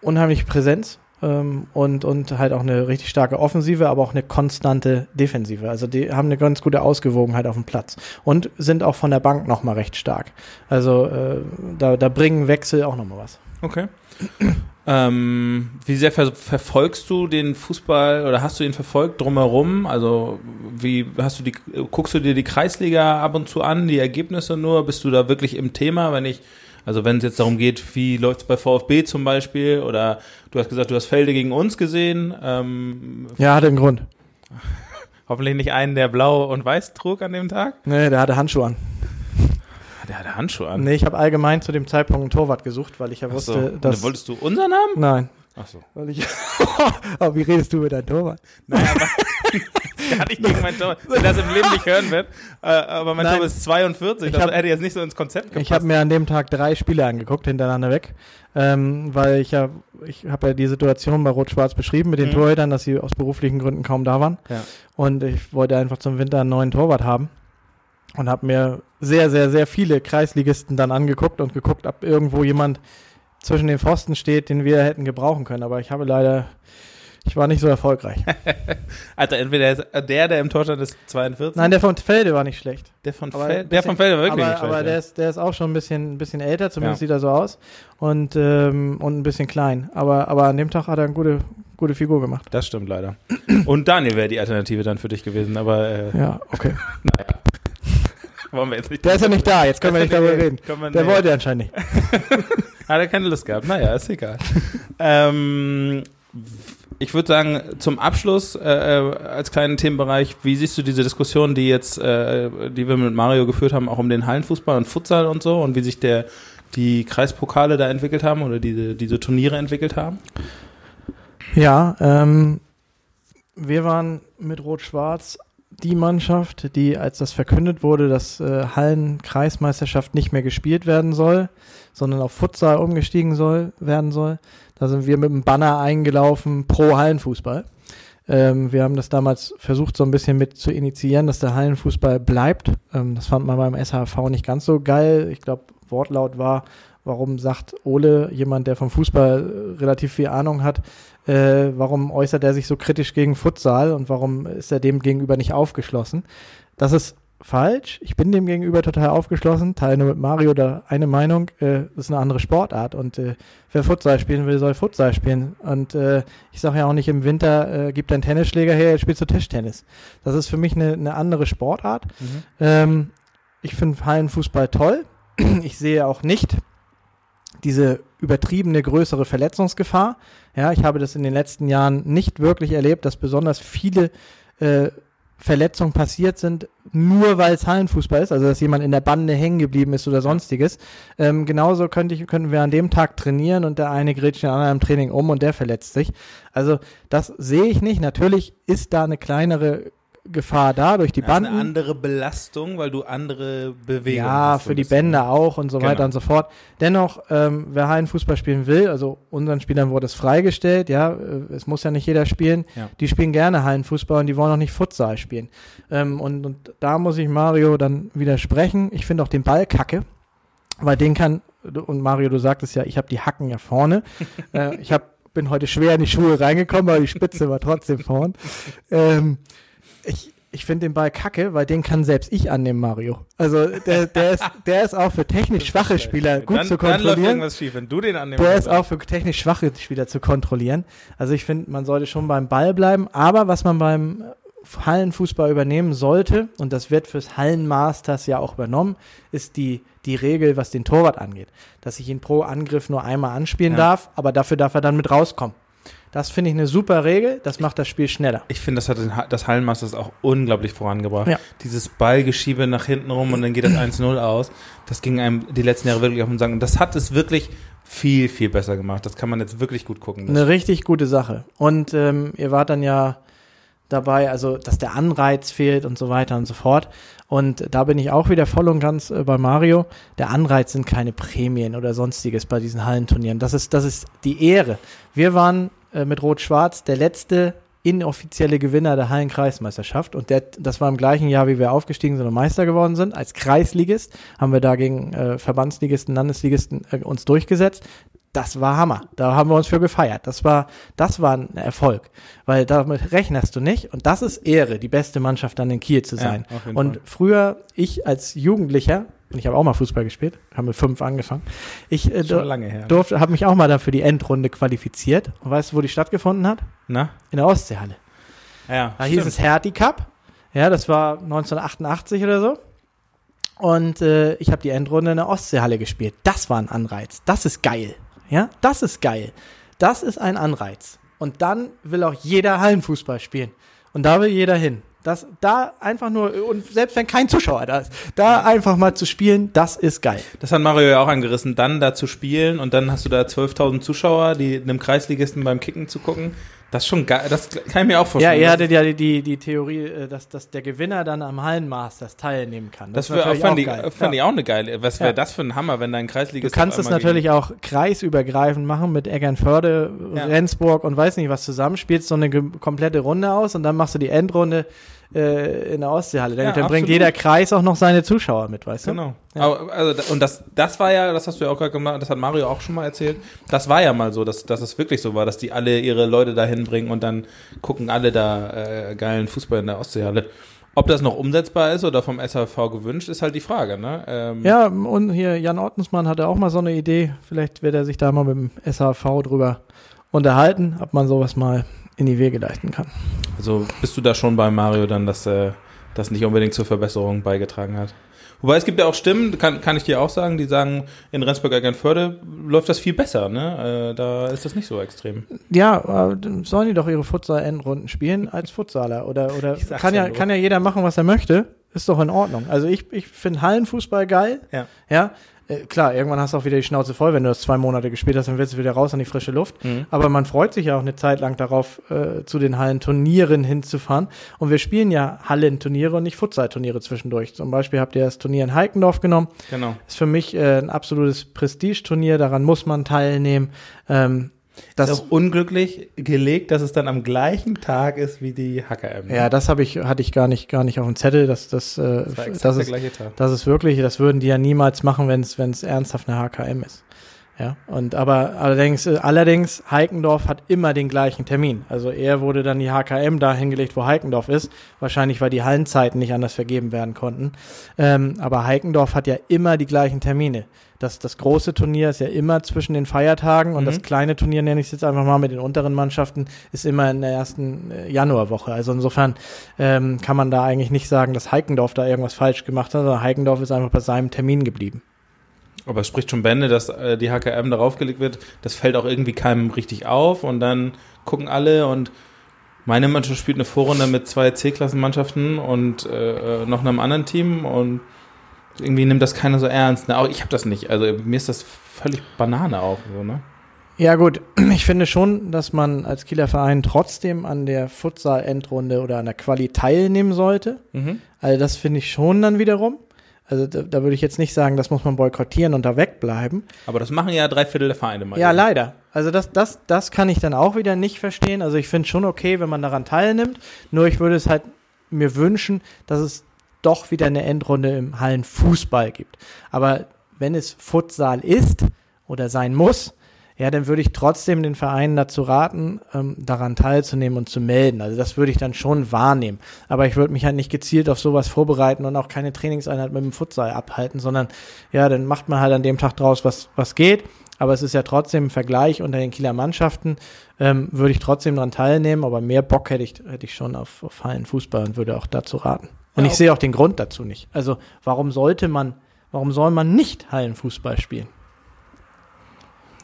unheimliche Präsenz ähm, und, und halt auch eine richtig starke Offensive, aber auch eine konstante Defensive. Also die haben eine ganz gute Ausgewogenheit auf dem Platz und sind auch von der Bank nochmal recht stark. Also äh, da, da bringen Wechsel auch nochmal was. Okay. Ähm, wie sehr ver verfolgst du den Fußball oder hast du ihn verfolgt drumherum? Also wie hast du die guckst du dir die Kreisliga ab und zu an, die Ergebnisse nur? Bist du da wirklich im Thema, wenn ich also wenn es jetzt darum geht, wie läuft es bei VfB zum Beispiel oder du hast gesagt, du hast Felde gegen uns gesehen, ähm, Ja, hatte einen Grund. hoffentlich nicht einen, der blau und weiß trug an dem Tag. Nee, der hatte Handschuhe an. Der hatte Handschuhe an. Nee, ich habe allgemein zu dem Zeitpunkt einen Torwart gesucht, weil ich ja so. wusste, Und dass. Wolltest du unseren haben? Nein. Ach so. Weil ich. oh, wie redest du mit deinem Torwart? Naja, aber gar nicht gegen mein Tor, der das im Leben nicht hören wird. Äh, aber mein Nein. Tor ist 42, Ich das hab- hätte jetzt nicht so ins Konzept gepasst. Ich habe mir an dem Tag drei Spiele angeguckt, hintereinander weg, ähm, weil ich ja, ich habe ja die Situation bei Rot-Schwarz beschrieben mit den Mhm. Torhütern, dass sie aus beruflichen Gründen kaum da waren. Ja. Und ich wollte einfach zum Winter einen neuen Torwart haben und habe mir sehr, sehr, sehr viele Kreisligisten dann angeguckt und geguckt, ob irgendwo jemand zwischen den Pfosten steht, den wir hätten gebrauchen können. Aber ich habe leider, Ich war nicht so erfolgreich. Alter, entweder der, der im Tor stand, ist 42. Nein, der von Felde war nicht schlecht. Der von Aber Felde, ein der von Felde war wirklich aber, nicht schlecht. aber ja. der, ist, der ist auch schon ein bisschen, ein bisschen älter, zumindest Ja. sieht er so aus. Und, ähm, und ein bisschen klein. Aber, aber an dem Tag hat er eine gute, gute Figur gemacht. das stimmt leider. Und Daniel wäre die Alternative dann für dich gewesen, aber äh, Ja, okay. wollen wir jetzt nicht. Der ist ja nicht da, jetzt können wir nicht darüber reden. Der nicht- wollte anscheinend nicht. Hat er keine Lust gehabt. Naja, ist egal. ähm, ich würde sagen, zum Abschluss äh, äh, als kleinen Themenbereich, wie siehst du diese Diskussion, die jetzt, äh, die wir mit Mario geführt haben, auch um den Hallenfußball und Futsal und so und wie sich der die Kreispokale da entwickelt haben oder diese, diese Turniere entwickelt haben? Ja, ähm, wir waren mit Rot-Schwarz die Mannschaft, die, als das verkündet wurde, dass äh, Hallen-Kreismeisterschaft nicht mehr gespielt werden soll, sondern auf Futsal umgestiegen soll, werden soll, da sind wir mit dem Banner eingelaufen pro Hallenfußball. Ähm, wir haben das damals versucht, so ein bisschen mit zu initiieren, dass der Hallenfußball bleibt. Ähm, das fand man beim SHV nicht ganz so geil. Ich glaube, Wortlaut war, warum sagt Ole, jemand, der vom Fußball äh, relativ viel Ahnung hat, äh, warum äußert er sich so kritisch gegen Futsal und warum ist er dem gegenüber nicht aufgeschlossen? Das ist falsch. Ich bin dem gegenüber total aufgeschlossen, teile nur mit Mario da eine Meinung, äh, das ist eine andere Sportart und äh, wer Futsal spielen will, soll Futsal spielen. Und äh, ich sage ja auch nicht im Winter, äh, gib deinen Tennisschläger her, jetzt spielst du Tischtennis. Das ist für mich eine, eine andere Sportart. Ähm, ich finde Hallenfußball toll. Ich sehe auch nicht diese übertriebene größere Verletzungsgefahr. Ja, ich habe das in den letzten Jahren nicht wirklich erlebt, dass besonders viele äh, Verletzungen passiert sind, nur weil es Hallenfußball ist, also dass jemand in der Bande hängen geblieben ist oder sonstiges. Ähm, genauso könnte ich, könnten wir an dem Tag trainieren und der eine grätscht den anderen im Training um und der verletzt sich. Also das sehe ich nicht. Natürlich ist da eine kleinere Gefahr da durch die Das ist eine Banden. andere Belastung, weil du andere Bewegungen Ja, hast. so für die. Bänder auch und so Genau. weiter und so fort. Dennoch, ähm, wer Hallenfußball spielen will, also unseren Spielern wurde es freigestellt, ja, äh, es muss ja nicht jeder spielen. Ja. Die spielen gerne Hallenfußball und die wollen auch nicht Futsal spielen. Ähm, und, und da muss ich Mario dann widersprechen. Ich finde auch den Ball kacke, weil den kann, und Mario, du sagtest ja, ich habe die Hacken ja vorne. äh, ich hab, bin heute schwer in die Schuhe reingekommen, aber die Spitze war trotzdem vorn. Ähm, ich, ich finde den Ball kacke, weil den kann selbst ich annehmen, Mario. Also der, der, ist, der ist auch für technisch schwache Spieler gut dann, zu Dann läuft kontrollieren. irgendwas schief, wenn du den annimmst. Der ist auch für technisch schwache Spieler zu kontrollieren. Also ich finde, man sollte schon beim Ball bleiben. Aber was man beim Hallenfußball übernehmen sollte, und das wird fürs Hallenmasters ja auch übernommen, ist die, die Regel, was den Torwart angeht. Dass ich ihn pro Angriff nur einmal anspielen Ja. darf, aber dafür darf er dann mit rauskommen. Das finde ich eine super Regel. Das macht das Spiel schneller. Ich finde, das hat den das Hallenmasters auch unglaublich vorangebracht. Ja. Dieses Ballgeschiebe nach hinten rum und dann geht das 1-0 aus. Das ging einem die letzten Jahre wirklich auf den Sack. Und das hat es wirklich viel, viel besser gemacht. Das kann man jetzt wirklich gut gucken. Eine richtig gute Sache. Und ähm, ihr wart dann ja dabei, also dass der Anreiz fehlt und so weiter und so fort. Und da bin ich auch wieder voll und ganz äh, bei Mario. Der Anreiz sind keine Prämien oder sonstiges bei diesen Hallenturnieren. Das ist, das ist die Ehre. Wir waren äh, mit Rot-Schwarz der letzte inoffizielle Gewinner der Hallenkreismeisterschaft und der, das war im gleichen Jahr, wie wir aufgestiegen sind und Meister geworden sind. Als Kreisligist haben wir da gegen äh, Verbandsligisten, Landesligisten äh, uns durchgesetzt. Das war Hammer. Da haben wir uns für gefeiert. Das war, das war ein Erfolg. Weil damit rechnest du nicht. Und das ist Ehre, die beste Mannschaft dann in Kiel zu Ja, sein. jeden und früher, ich als Jugendlicher, und ich habe auch mal Fußball gespielt, haben mit fünf angefangen. Ich äh, Schon lange her. durfte, habe mich auch mal da für die Endrunde qualifiziert. Und weißt du, wo die stattgefunden hat? Na? In der Ostseehalle. Ja. Da hieß es Hertie Cup. Ja, das war 1988 oder so. Und äh, ich habe die Endrunde in der Ostseehalle gespielt. Das war ein Anreiz. Das ist geil. Ja, das ist geil. Das ist ein Anreiz. Und dann will auch jeder Hallenfußball spielen. Und da will jeder hin. Das, da einfach nur, und selbst wenn kein Zuschauer da ist, da einfach mal zu spielen, das ist geil. Das hat Mario ja auch angerissen, dann da zu spielen und dann hast du da 12.000 Zuschauer, die einem Kreisligisten beim Kicken zu gucken. Das ist schon geil, das kann ich mir auch Ja, vorstellen. ihr Das- hattet ja die, die, die Theorie, äh, dass, dass der Gewinner dann am Hallenmasters teilnehmen kann. Das ist wär, natürlich fand, auch ich, geil. fand Ja. ich auch eine geile. Was wäre Ja. das für ein Hammer, wenn dein Du Kreisligist kannst es natürlich auch kreisübergreifend machen mit Eckernförde, Ja. Rendsburg und weiß nicht was zusammen, spielst so eine komplette Runde aus und dann machst du die Endrunde äh, in der Ostseehalle. Dann, Ja, dann bringt jeder Kreis auch noch seine Zuschauer mit, weißt du? Genau. Ja. Aber, also, und das, das war ja, das hast du ja auch gerade gemacht, das hat Mario auch schon mal erzählt. Das war ja mal so, dass, dass es wirklich so war, dass die alle ihre Leute da hinbringen und dann gucken alle da äh, geilen Fußball in der Ostseehalle. Ob das noch umsetzbar ist oder vom SHV gewünscht, ist halt die Frage, ne? Ähm, Ja, und hier Jan Ottensmann hatte auch mal so eine Idee. Vielleicht wird er sich da mal mit dem SHV drüber unterhalten, ob man sowas mal in die Wege leiten kann. Also bist du da schon bei Mario dann, dass äh, das nicht unbedingt zur Verbesserung beigetragen hat? Wobei es gibt ja auch Stimmen, kann, kann ich dir auch sagen, die sagen, in Rendsburg-Eckernförde läuft das viel besser, ne? Äh, da ist das nicht so extrem. Ja, äh, dann sollen die doch ihre Futsal-Endrunden spielen als Futsaler. Oder, oder kann, ja ja, kann ja jeder machen, was er möchte. Ist doch in Ordnung. Also ich, ich finde Hallenfußball geil. Ja. Ja. Äh, klar, irgendwann hast du auch wieder die Schnauze voll, wenn du das zwei Monate gespielt hast, dann willst du wieder raus an die frische Luft. Mhm. Aber man freut sich ja auch eine Zeit lang darauf, äh, zu den Hallenturnieren hinzufahren. Und wir spielen ja Hallenturniere und nicht Futsal-Turniere zwischendurch. Zum Beispiel habt ihr das Turnier in Heikendorf genommen. Genau. Ist für mich äh, ein absolutes Prestigeturnier, daran muss man teilnehmen. Ähm, Das ist auch unglücklich gelegt, dass es dann am gleichen Tag ist wie die HKM. ne? ja, das habe ich, hatte ich gar nicht, gar nicht auf dem Zettel. Das, das, äh, das das ist. Das ist wirklich, das würden die ja niemals machen, wenn es wenn es ernsthaft eine HKM ist. Ja, und aber allerdings, äh, allerdings, Heikendorf hat immer den gleichen Termin. Also er wurde dann die HKM da hingelegt, wo Heikendorf ist. Wahrscheinlich, weil die Hallenzeiten nicht anders vergeben werden konnten. Ähm, aber Heikendorf hat ja immer die gleichen Termine. Das, das große Turnier ist ja immer zwischen den Feiertagen und Mhm. das kleine Turnier, nenne ich es jetzt einfach mal mit den unteren Mannschaften, ist immer in der ersten äh, Januarwoche. Also insofern ähm, kann man da eigentlich nicht sagen, dass Heikendorf da irgendwas falsch gemacht hat, sondern Heikendorf ist einfach bei seinem Termin geblieben. Aber es spricht schon Bände, dass äh, die HKM darauf gelegt wird. Das fällt auch irgendwie keinem richtig auf und dann gucken alle und meine Mannschaft spielt eine Vorrunde mit zwei C-Klassenmannschaften und äh, äh, noch einem anderen Team und irgendwie nimmt das keiner so ernst. Ne? Auch ich habe das nicht. Also mir ist das völlig Banane auch so, ne? Ja gut, ich finde schon, dass man als Kieler Verein trotzdem an der Futsal-Endrunde oder an der Quali teilnehmen sollte. Mhm. Also das finde ich schon dann wiederum. Also da, da würde ich jetzt nicht sagen, das muss man boykottieren und da wegbleiben. Aber das machen ja drei Viertel der Vereine mal. Ja, eben. leider. Also das, das, das kann ich dann auch wieder nicht verstehen. Also ich finde schon okay, wenn man daran teilnimmt. Nur ich würde es halt mir wünschen, dass es doch wieder eine Endrunde im Hallenfußball gibt. Aber wenn es Futsal ist oder sein muss, ja, dann würde ich trotzdem den Vereinen dazu raten, ähm, daran teilzunehmen und zu melden. Also das würde ich dann schon wahrnehmen. Aber ich würde mich halt nicht gezielt auf sowas vorbereiten und auch keine Trainingseinheit mit dem Futsal abhalten, sondern ja, dann macht man halt an dem Tag draus, was, was geht. Aber es ist ja trotzdem ein Vergleich unter den Kieler Mannschaften. Ähm, würde ich trotzdem daran teilnehmen, aber mehr Bock hätte ich, hätte ich schon auf, auf Hallenfußball und würde auch dazu raten. Und Ja, ich sehe auch den Grund dazu nicht. Also warum sollte man, warum soll man nicht Hallenfußball spielen?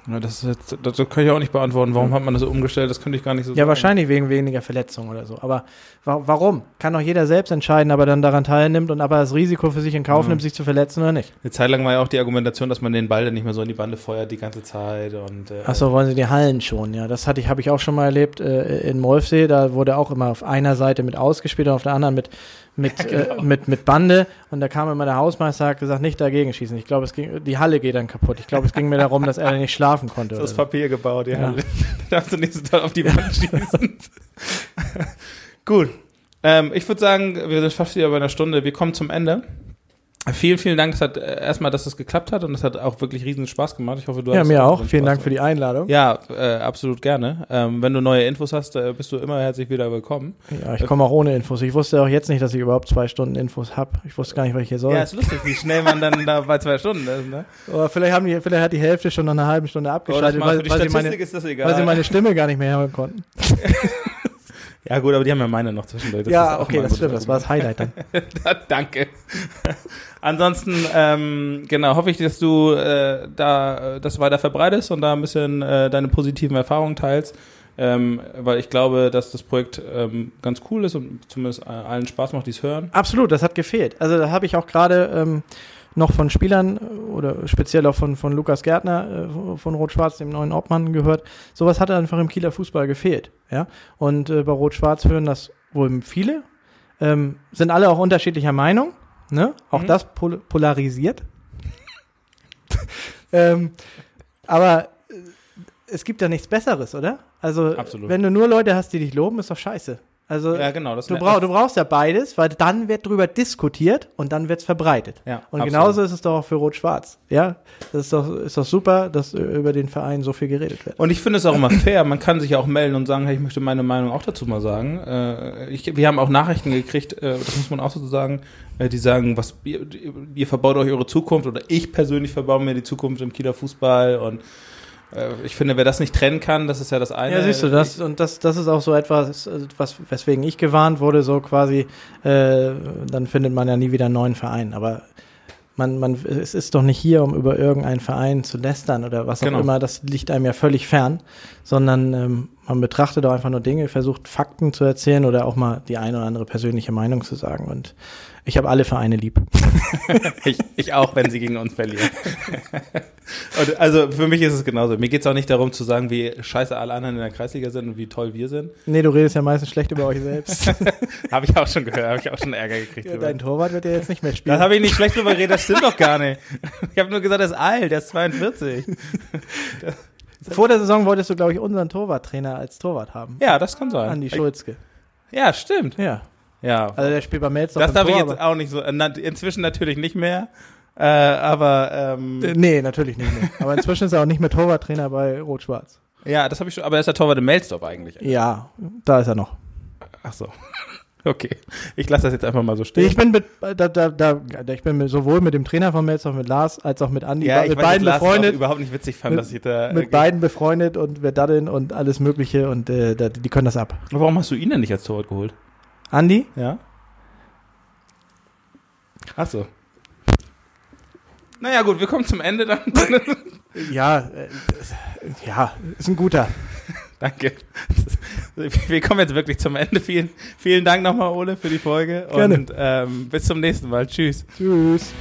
Ja, das, ist jetzt, das kann ich auch nicht beantworten. Warum hat man das so umgestellt? Das könnte ich gar nicht so Ja, sagen. wahrscheinlich wegen weniger Verletzungen oder so. Aber wa warum? Kann doch jeder selbst entscheiden, ob er dann daran teilnimmt und ob er das Risiko für sich in Kauf Mhm. nimmt, sich zu verletzen oder nicht. Eine Zeit lang war ja auch die Argumentation, dass man den Ball dann nicht mehr so in die Bande feuert die ganze Zeit. Und, äh, Achso, wollen Sie die Hallen schon? Ja, das hatte ich, habe ich auch schon mal erlebt äh, in Molfsee. Da wurde auch immer auf einer Seite mit ausgespielt und auf der anderen mit mit, Ja, genau. äh, mit mit Bande. Und da kam immer der Hausmeister, hat gesagt, nicht dagegen schießen. Ich glaube, es ging, die Halle geht dann kaputt. Ich glaube, es ging mir darum, dass er nicht schlafen konnte. aus so. Papier gebaut, ja. Ja. da darfst du so toll auf die Wand schießen. Gut. Ähm, ich würde sagen, wir sind fast wieder bei einer Stunde. Wir kommen zum Ende. Vielen, vielen Dank. Es hat äh, erstmal, dass es geklappt hat und es hat auch wirklich riesen Spaß gemacht. Ich hoffe, du Ja, hattest mir auch. riesen Vielen Spaß Dank für die Einladung. Ja, äh, absolut gerne. Ähm, wenn du neue Infos hast, äh, bist du immer herzlich wieder willkommen. Ja, ich komme auch ohne Infos. Ich wusste auch jetzt nicht, dass ich überhaupt zwei Stunden Infos habe. Ich wusste gar nicht, was ich hier soll. Ja, ist lustig, wie schnell man dann da bei zwei Stunden ist. Ne? Oder vielleicht, haben die, vielleicht hat die Hälfte schon nach einer halben Stunde das abgeschaltet, mal weil, weil, sie Statistik meine, ist das egal. weil sie meine Stimme gar nicht mehr hören konnten. ja gut, aber die haben ja meine noch zwischendurch. Das ja, okay, das stimmt. Das war das Highlight dann. Danke. Ansonsten, ähm, genau, hoffe ich, dass du äh, da das weiter verbreitest und da ein bisschen äh, deine positiven Erfahrungen teilst. Ähm, weil ich glaube, dass das Projekt ähm, ganz cool ist und zumindest äh, allen Spaß macht, die es hören. Absolut, das hat gefehlt. Also da habe ich auch gerade ähm, noch von Spielern äh, oder speziell auch von, von Lukas Gärtner äh, von Rot-Schwarz, dem neuen Obmann, gehört. Sowas hat einfach im Kieler Fußball gefehlt. Ja? Und äh, bei Rot-Schwarz hören das wohl viele. Ähm, sind alle auch unterschiedlicher Meinung. Ne? Auch Mhm. das pol polarisiert. ähm, aber es gibt ja nichts Besseres, oder? Also, Absolut. wenn du nur Leute hast, die dich loben, ist doch scheiße. Also Ja, genau, das du, brauch, du brauchst ja beides, weil dann wird drüber diskutiert und dann wird's verbreitet. Ja, und absolut. genauso ist es doch auch für Rot-Schwarz. Ja, das ist doch, ist doch super, dass über den Verein so viel geredet wird. Und ich finde es auch immer fair. Man kann sich ja auch melden und sagen, hey, ich möchte meine Meinung auch dazu mal sagen. Äh, ich, wir haben auch Nachrichten gekriegt, äh, das muss man auch so sagen, äh, die sagen, was ihr, ihr verbaut euch eure Zukunft oder ich persönlich verbaue mir die Zukunft im Kieler Fußball und ich finde, wer das nicht trennen kann, das ist ja das eine. Ja, siehst du, das, und das, das ist auch so etwas, äh, was, weswegen ich gewarnt wurde, so quasi, äh, dann findet man ja nie wieder einen neuen Verein. Aber man, man, es ist doch nicht hier, um über irgendeinen Verein zu lästern oder was auch Genau. immer, das liegt einem ja völlig fern, sondern ähm, man betrachtet doch einfach nur Dinge, versucht Fakten zu erzählen oder auch mal die eine oder andere persönliche Meinung zu sagen. Und ich habe alle Vereine lieb. Ich, ich auch, wenn sie gegen uns verlieren. und also für mich ist es genauso. Mir geht es auch nicht darum zu sagen, wie scheiße alle anderen in der Kreisliga sind und wie toll wir sind. Nee, du redest ja meistens schlecht über euch selbst. Habe ich auch schon gehört, habe ich auch schon Ärger gekriegt. ja, dein Torwart wird ja jetzt nicht mehr spielen. Das habe ich nicht schlecht drüber geredet, das stimmt doch gar nicht. Ich habe nur gesagt, er ist alt, der ist 42. Vor der Saison wolltest du, glaube ich, unseren Torwarttrainer als Torwart haben. Ja, das kann sein. Andi Schulzke. Ja, stimmt. Ja. Ja. Also der spielt bei Melz das im darf ich Tor, jetzt aber- auch nicht so. Inzwischen natürlich nicht mehr. Äh, aber ähm, Äh, Nee, natürlich nicht mehr. Aber inzwischen ist er auch nicht mehr Torwarttrainer bei Rot-Schwarz. ja, das habe ich schon. Aber er ist der Torwart im Mailstop eigentlich. Ja, da ist er noch. Ach so. Okay. Ich lasse das jetzt einfach mal so stehen. Ich bin mit, da, da, da, ich bin mit, sowohl mit dem Trainer von auch mit Lars, als auch mit Andi, ja, mit ich weiß, beiden Lars befreundet. überhaupt nicht witzig fand, Mit- dass ich da. Mit äh, beiden befreundet und wir daddeln und alles Mögliche und äh, die können das ab. Warum hast du ihn denn nicht als Torwart geholt? Andi? Ja. Ach so. Naja, gut, wir kommen zum Ende dann. Ja, äh, ja, ist ein guter. Danke. Wir kommen jetzt wirklich zum Ende. Vielen, vielen Dank nochmal, Ole, für die Folge. Gerne. Und ähm, bis zum nächsten Mal. Tschüss. Tschüss.